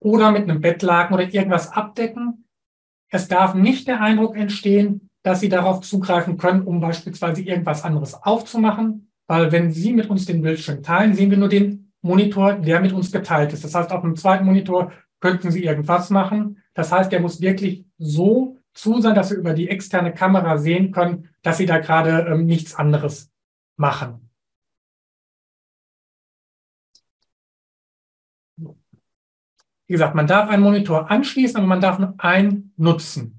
Speaker 3: oder mit einem Bettlaken oder irgendwas abdecken. Es darf nicht der Eindruck entstehen, dass Sie darauf zugreifen können, um beispielsweise irgendwas anderes aufzumachen. Weil wenn Sie mit uns den Bildschirm teilen, sehen wir nur den Monitor, der mit uns geteilt ist. Das heißt, auf dem zweiten Monitor könnten Sie irgendwas machen. Das heißt, der muss wirklich so zu sein, dass wir über die externe Kamera sehen können, dass Sie da gerade ähm, nichts anderes machen. Wie gesagt, man darf einen Monitor anschließen, aber man darf nur einen nutzen.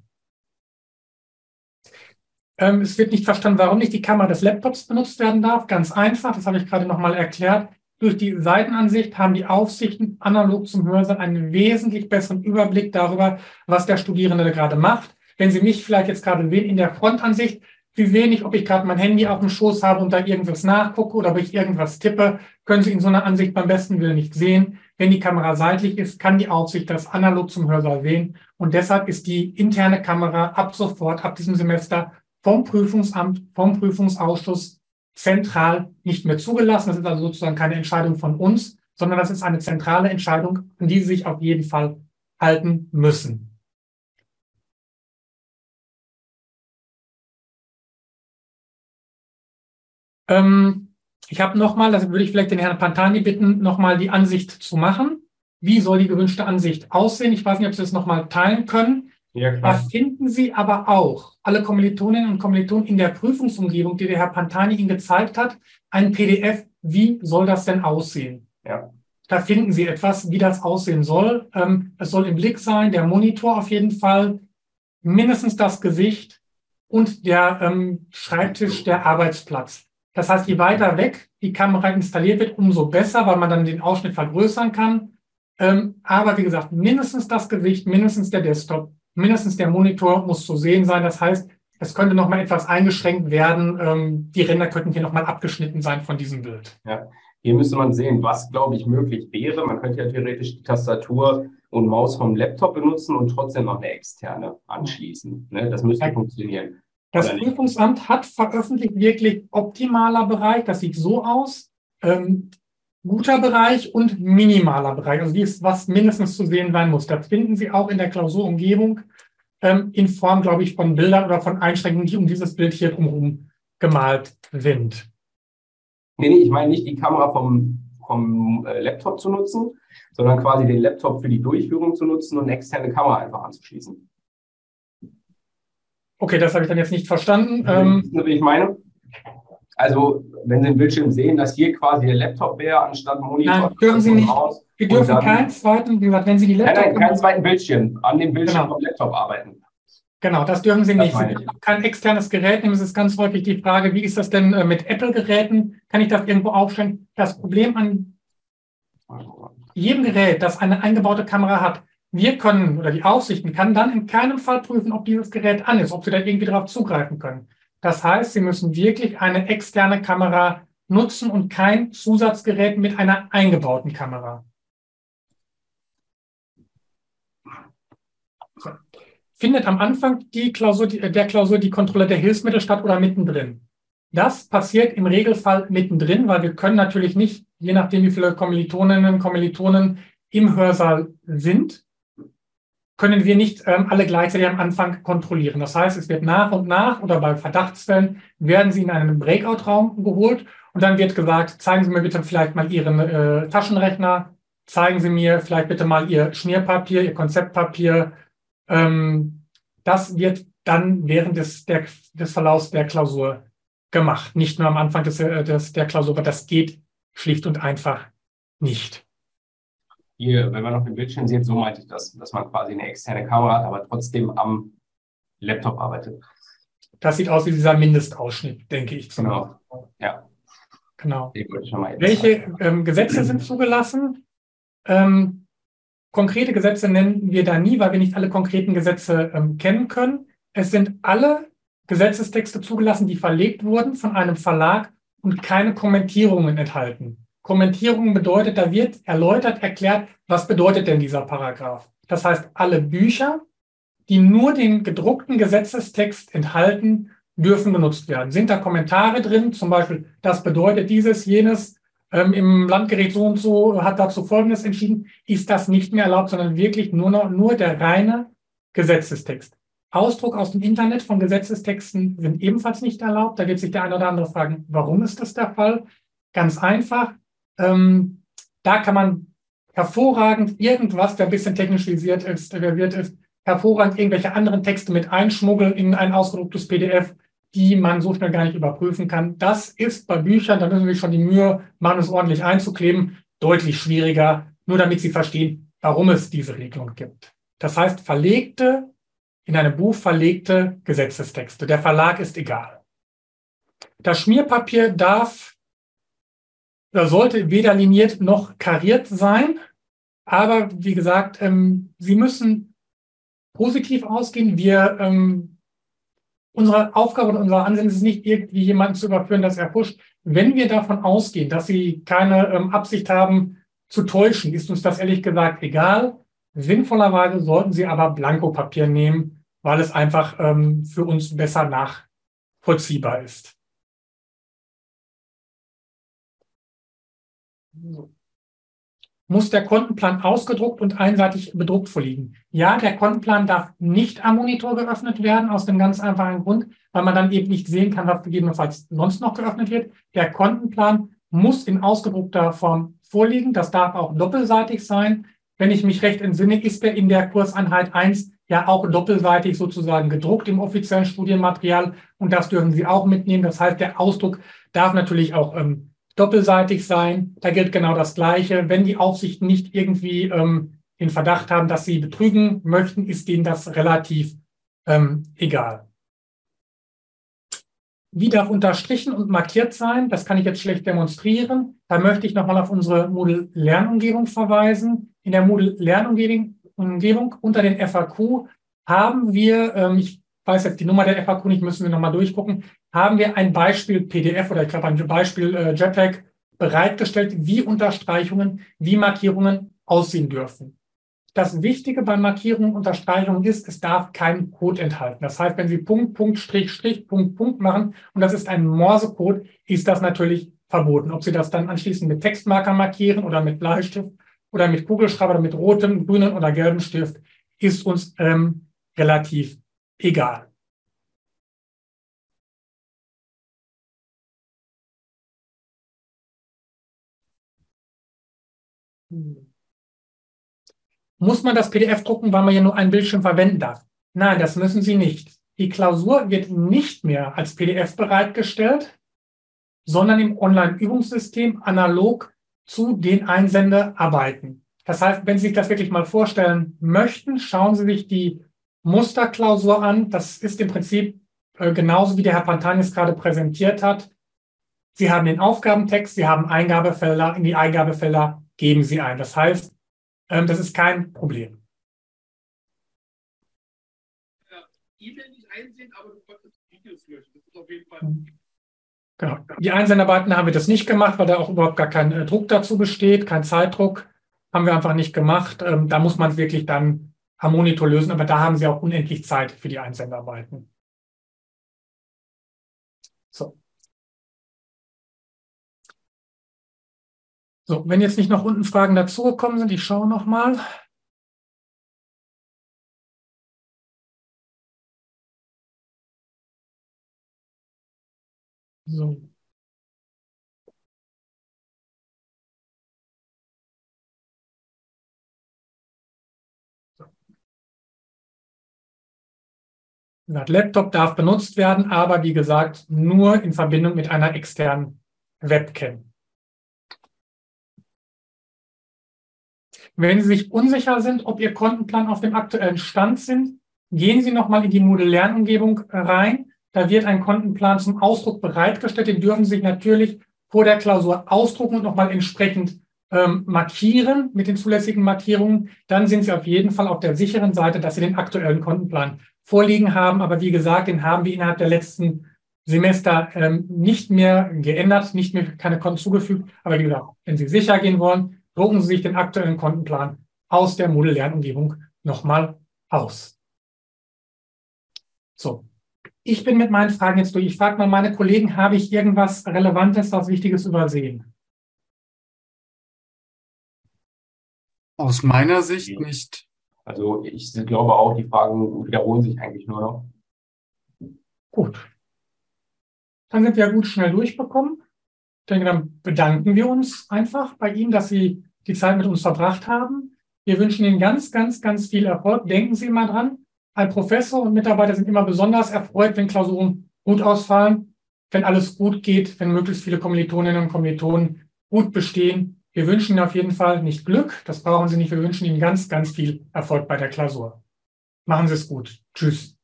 Speaker 3: Ähm, es wird nicht verstanden, warum nicht die Kamera des Laptops benutzt werden darf. Ganz einfach, das habe ich gerade nochmal erklärt. Durch die Seitenansicht haben die Aufsichten analog zum Hörsaal einen wesentlich besseren Überblick darüber, was der Studierende gerade macht. Wenn Sie mich vielleicht jetzt gerade sehen in der Frontansicht, sehen nicht, ob ich gerade mein Handy auf dem Schoß habe und da irgendwas nachgucke oder ob ich irgendwas tippe, können Sie in so einer Ansicht beim besten Willen nicht sehen. Wenn die Kamera seitlich ist, kann die Aufsicht das analog zum Hörsaal sehen. Und deshalb ist die interne Kamera ab sofort, ab diesem Semester vom Prüfungsamt, vom Prüfungsausschuss zentral nicht mehr zugelassen. Das ist also sozusagen keine Entscheidung von uns, sondern das ist eine zentrale Entscheidung, an die Sie sich auf jeden Fall halten müssen. Ähm, ich habe nochmal, das würde ich vielleicht den Herrn Pantani bitten, nochmal die Ansicht zu machen. Wie soll die gewünschte Ansicht aussehen? Ich weiß nicht, ob Sie das nochmal teilen können. Ja. Da finden Sie aber auch alle Kommilitoninnen und Kommilitonen in der Prüfungsumgebung, die der Herr Pantani Ihnen gezeigt hat, ein PDF. Wie soll das denn aussehen? Ja. Da finden Sie etwas, wie das aussehen soll. Ähm, es soll im Blick sein, der Monitor auf jeden Fall, mindestens das Gesicht und der ähm, Schreibtisch, der Arbeitsplatz. Das heißt, je weiter weg die Kamera installiert wird, umso besser, weil man dann den Ausschnitt vergrößern kann. Ähm, aber wie gesagt, mindestens das Gewicht, mindestens der Desktop mindestens der Monitor muss zu sehen sein. Das heißt, es könnte noch mal etwas eingeschränkt werden. Ähm, die Ränder könnten hier noch mal abgeschnitten sein von diesem Bild.
Speaker 2: Ja, hier müsste man sehen, was, glaube ich, möglich wäre. Man könnte ja theoretisch die Tastatur und Maus vom Laptop benutzen und trotzdem noch eine externe anschließen. Ne? Das müsste ja. funktionieren.
Speaker 3: Das Prüfungsamt hat veröffentlicht wirklich optimaler Bereich. Das sieht so aus. Ähm, guter Bereich und minimaler Bereich, also dies, was mindestens zu sehen sein muss. Das finden Sie auch in der Klausurumgebung ähm, in Form, glaube ich, von Bildern oder von Einschränkungen, die um dieses Bild hier drumherum gemalt sind.
Speaker 2: Nee, nee, ich meine nicht die Kamera vom, vom äh, Laptop zu nutzen, sondern quasi den Laptop für die Durchführung zu nutzen und eine externe Kamera einfach anzuschließen.
Speaker 3: Okay, das habe ich dann jetzt nicht verstanden.
Speaker 2: Ähm, wie ich meine? Also, wenn Sie den Bildschirm sehen, dass hier quasi der Laptop wäre anstatt Monitor.
Speaker 3: Nein, dürfen Sie nicht. Wir dürfen dann, keinen zweiten, wie gesagt, wenn Sie die
Speaker 2: Laptop. Nein, nein, keinen zweiten Bildschirm. An dem Bildschirm genau. vom Laptop arbeiten.
Speaker 3: Genau, das dürfen Sie nicht. Sie dürfen kein externes Gerät nehmen. Es ist ganz häufig die Frage, wie ist das denn äh, mit Apple-Geräten? Kann ich das irgendwo aufstellen? Das Problem an jedem Gerät, das eine eingebaute Kamera hat, wir können oder die Aufsichten kann dann in keinem Fall prüfen, ob dieses Gerät an ist, ob Sie da irgendwie darauf zugreifen können. Das heißt, Sie müssen wirklich eine externe Kamera nutzen und kein Zusatzgerät mit einer eingebauten Kamera. Findet am Anfang die Klausur, der Klausur die Kontrolle der Hilfsmittel statt oder mittendrin? Das passiert im Regelfall mittendrin, weil wir können natürlich nicht, je nachdem wie viele Kommilitoninnen und Kommilitonen im Hörsaal sind, können wir nicht ähm, alle gleichzeitig am Anfang kontrollieren. Das heißt, es wird nach und nach oder bei Verdachtsfällen werden sie in einen Breakout-Raum geholt und dann wird gesagt, zeigen Sie mir bitte vielleicht mal Ihren äh, Taschenrechner, zeigen Sie mir vielleicht bitte mal Ihr Schmierpapier, Ihr Konzeptpapier. Ähm, das wird dann während des, der, des Verlaufs der Klausur gemacht, nicht nur am Anfang des, äh, des, der Klausur, aber das geht schlicht und einfach nicht
Speaker 2: hier, wenn man auf dem Bildschirm sieht, so meinte ich das, dass man quasi eine externe Kamera hat, aber trotzdem am Laptop arbeitet.
Speaker 3: Das sieht aus wie dieser Mindestausschnitt, denke ich.
Speaker 2: Genau. Ja.
Speaker 3: Genau. Welche ähm, Gesetze sind zugelassen? Ähm, konkrete Gesetze nennen wir da nie, weil wir nicht alle konkreten Gesetze ähm, kennen können. Es sind alle Gesetzestexte zugelassen, die verlegt wurden von einem Verlag und keine Kommentierungen enthalten. Kommentierung bedeutet, da wird erläutert, erklärt, was bedeutet denn dieser Paragraph. Das heißt, alle Bücher, die nur den gedruckten Gesetzestext enthalten, dürfen genutzt werden. Sind da Kommentare drin, zum Beispiel, das bedeutet dieses, jenes, ähm, im Landgericht so und so hat dazu Folgendes entschieden, ist das nicht mehr erlaubt, sondern wirklich nur noch, nur der reine Gesetzestext. Ausdruck aus dem Internet von Gesetzestexten sind ebenfalls nicht erlaubt. Da wird sich der eine oder andere fragen, warum ist das der Fall? Ganz einfach, ähm, da kann man hervorragend irgendwas, der ein bisschen technisch visiert ist, verwirrt ist, hervorragend irgendwelche anderen Texte mit einschmuggeln in ein ausgedrucktes PDF, die man so schnell gar nicht überprüfen kann. Das ist bei Büchern, da müssen wir schon die Mühe machen, es ordentlich einzukleben, deutlich schwieriger, nur damit Sie verstehen, warum es diese Regelung gibt. Das heißt, verlegte, in einem Buch verlegte Gesetzestexte. Der Verlag ist egal. Das Schmierpapier darf sollte weder liniert noch kariert sein. Aber wie gesagt, ähm, Sie müssen positiv ausgehen. Wir, ähm, unsere Aufgabe und unser Ansinnen ist nicht, irgendwie jemanden zu überführen, dass er pusht. Wenn wir davon ausgehen, dass Sie keine ähm, Absicht haben zu täuschen, ist uns das ehrlich gesagt egal. Sinnvollerweise sollten Sie aber Blankopapier nehmen, weil es einfach ähm, für uns besser nachvollziehbar ist. Muss der Kontenplan ausgedruckt und einseitig bedruckt vorliegen? Ja, der Kontenplan darf nicht am Monitor geöffnet werden, aus dem ganz einfachen Grund, weil man dann eben nicht sehen kann, was gegebenenfalls sonst noch geöffnet wird. Der Kontenplan muss in ausgedruckter Form vorliegen. Das darf auch doppelseitig sein. Wenn ich mich recht entsinne, ist er in der Kurseinheit 1 ja auch doppelseitig sozusagen gedruckt im offiziellen Studienmaterial. Und das dürfen Sie auch mitnehmen. Das heißt, der Ausdruck darf natürlich auch ähm, doppelseitig sein. Da gilt genau das Gleiche. Wenn die Aufsichten nicht irgendwie ähm, den Verdacht haben, dass sie betrügen möchten, ist denen das relativ ähm, egal. Wie darf unterstrichen und markiert sein? Das kann ich jetzt schlecht demonstrieren. Da möchte ich nochmal auf unsere Moodle-Lernumgebung verweisen. In der Moodle-Lernumgebung unter den FAQ haben wir, ähm, ich weiß jetzt die Nummer der FAQ nicht, müssen wir nochmal durchgucken, haben wir ein Beispiel PDF oder ich glaube ein Beispiel äh, JPEG bereitgestellt, wie Unterstreichungen, wie Markierungen aussehen dürfen. Das Wichtige bei Markierungen und Unterstreichungen ist, es darf keinen Code enthalten. Das heißt, wenn Sie Punkt, Punkt, Strich, Strich, Punkt, Punkt machen und das ist ein Morsecode, ist das natürlich verboten. Ob Sie das dann anschließend mit Textmarker markieren oder mit Bleistift oder mit Kugelschreiber oder mit rotem, grünen oder gelbem Stift, ist uns ähm, relativ egal. Muss man das PDF drucken, weil man ja nur einen Bildschirm verwenden darf? Nein, das müssen Sie nicht. Die Klausur wird nicht mehr als PDF bereitgestellt, sondern im Online-Übungssystem analog zu den Einsendearbeiten. Das heißt, wenn Sie sich das wirklich mal vorstellen möchten, schauen Sie sich die Musterklausur an. Das ist im Prinzip äh, genauso wie der Herr Pantanis gerade präsentiert hat. Sie haben den Aufgabentext, Sie haben Eingabefelder, in die Eingabefelder geben Sie ein. Das heißt, ähm, das ist kein Problem. E-Mail nicht einsehen, aber du konntest Videos löschen. Das ist auf jeden Fall. Mhm. Genau. Die Einsendarbeiten haben wir das nicht gemacht, weil da auch überhaupt gar kein äh, Druck dazu besteht, kein Zeitdruck. Haben wir einfach nicht gemacht. Ähm, da muss man es wirklich dann am Monitor lösen, aber da haben Sie auch unendlich Zeit für die Einsendarbeiten. So. So, wenn jetzt nicht noch unten Fragen dazugekommen sind, ich schaue nochmal. So. Laptop darf benutzt werden, aber wie gesagt, nur in Verbindung mit einer externen Webcam. Wenn Sie sich unsicher sind, ob Ihr Kontenplan auf dem aktuellen Stand sind, gehen Sie nochmal in die Moodle Lernumgebung rein da wird ein Kontenplan zum Ausdruck bereitgestellt. Den dürfen Sie sich natürlich vor der Klausur ausdrucken und nochmal entsprechend ähm, markieren mit den zulässigen Markierungen. Dann sind Sie auf jeden Fall auf der sicheren Seite, dass Sie den aktuellen Kontenplan vorliegen haben. Aber wie gesagt, den haben wir innerhalb der letzten Semester ähm, nicht mehr geändert, nicht mehr keine Konten zugefügt. Aber wie gesagt, wenn Sie sicher gehen wollen, drucken Sie sich den aktuellen Kontenplan aus der Moodle-Lernumgebung nochmal aus. So, ich bin mit meinen Fragen jetzt durch. Ich frage mal meine Kollegen, habe ich irgendwas Relevantes, was Wichtiges übersehen?
Speaker 4: Aus meiner Sicht nicht.
Speaker 2: Also ich glaube auch, die Fragen wiederholen sich eigentlich nur noch.
Speaker 3: Gut. Dann sind wir gut schnell durchbekommen. Ich denke, dann bedanken wir uns einfach bei Ihnen, dass Sie die Zeit mit uns verbracht haben. Wir wünschen Ihnen ganz, ganz, ganz viel Erfolg. Denken Sie immer dran, ein Professor und Mitarbeiter sind immer besonders erfreut, wenn Klausuren gut ausfallen, wenn alles gut geht, wenn möglichst viele Kommilitoninnen und Kommilitonen gut bestehen. Wir wünschen Ihnen auf jeden Fall nicht Glück, das brauchen Sie nicht. Wir wünschen Ihnen ganz, ganz viel Erfolg bei der Klausur. Machen Sie es gut. Tschüss.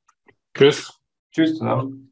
Speaker 1: Tschüss.
Speaker 2: Tschüss zusammen.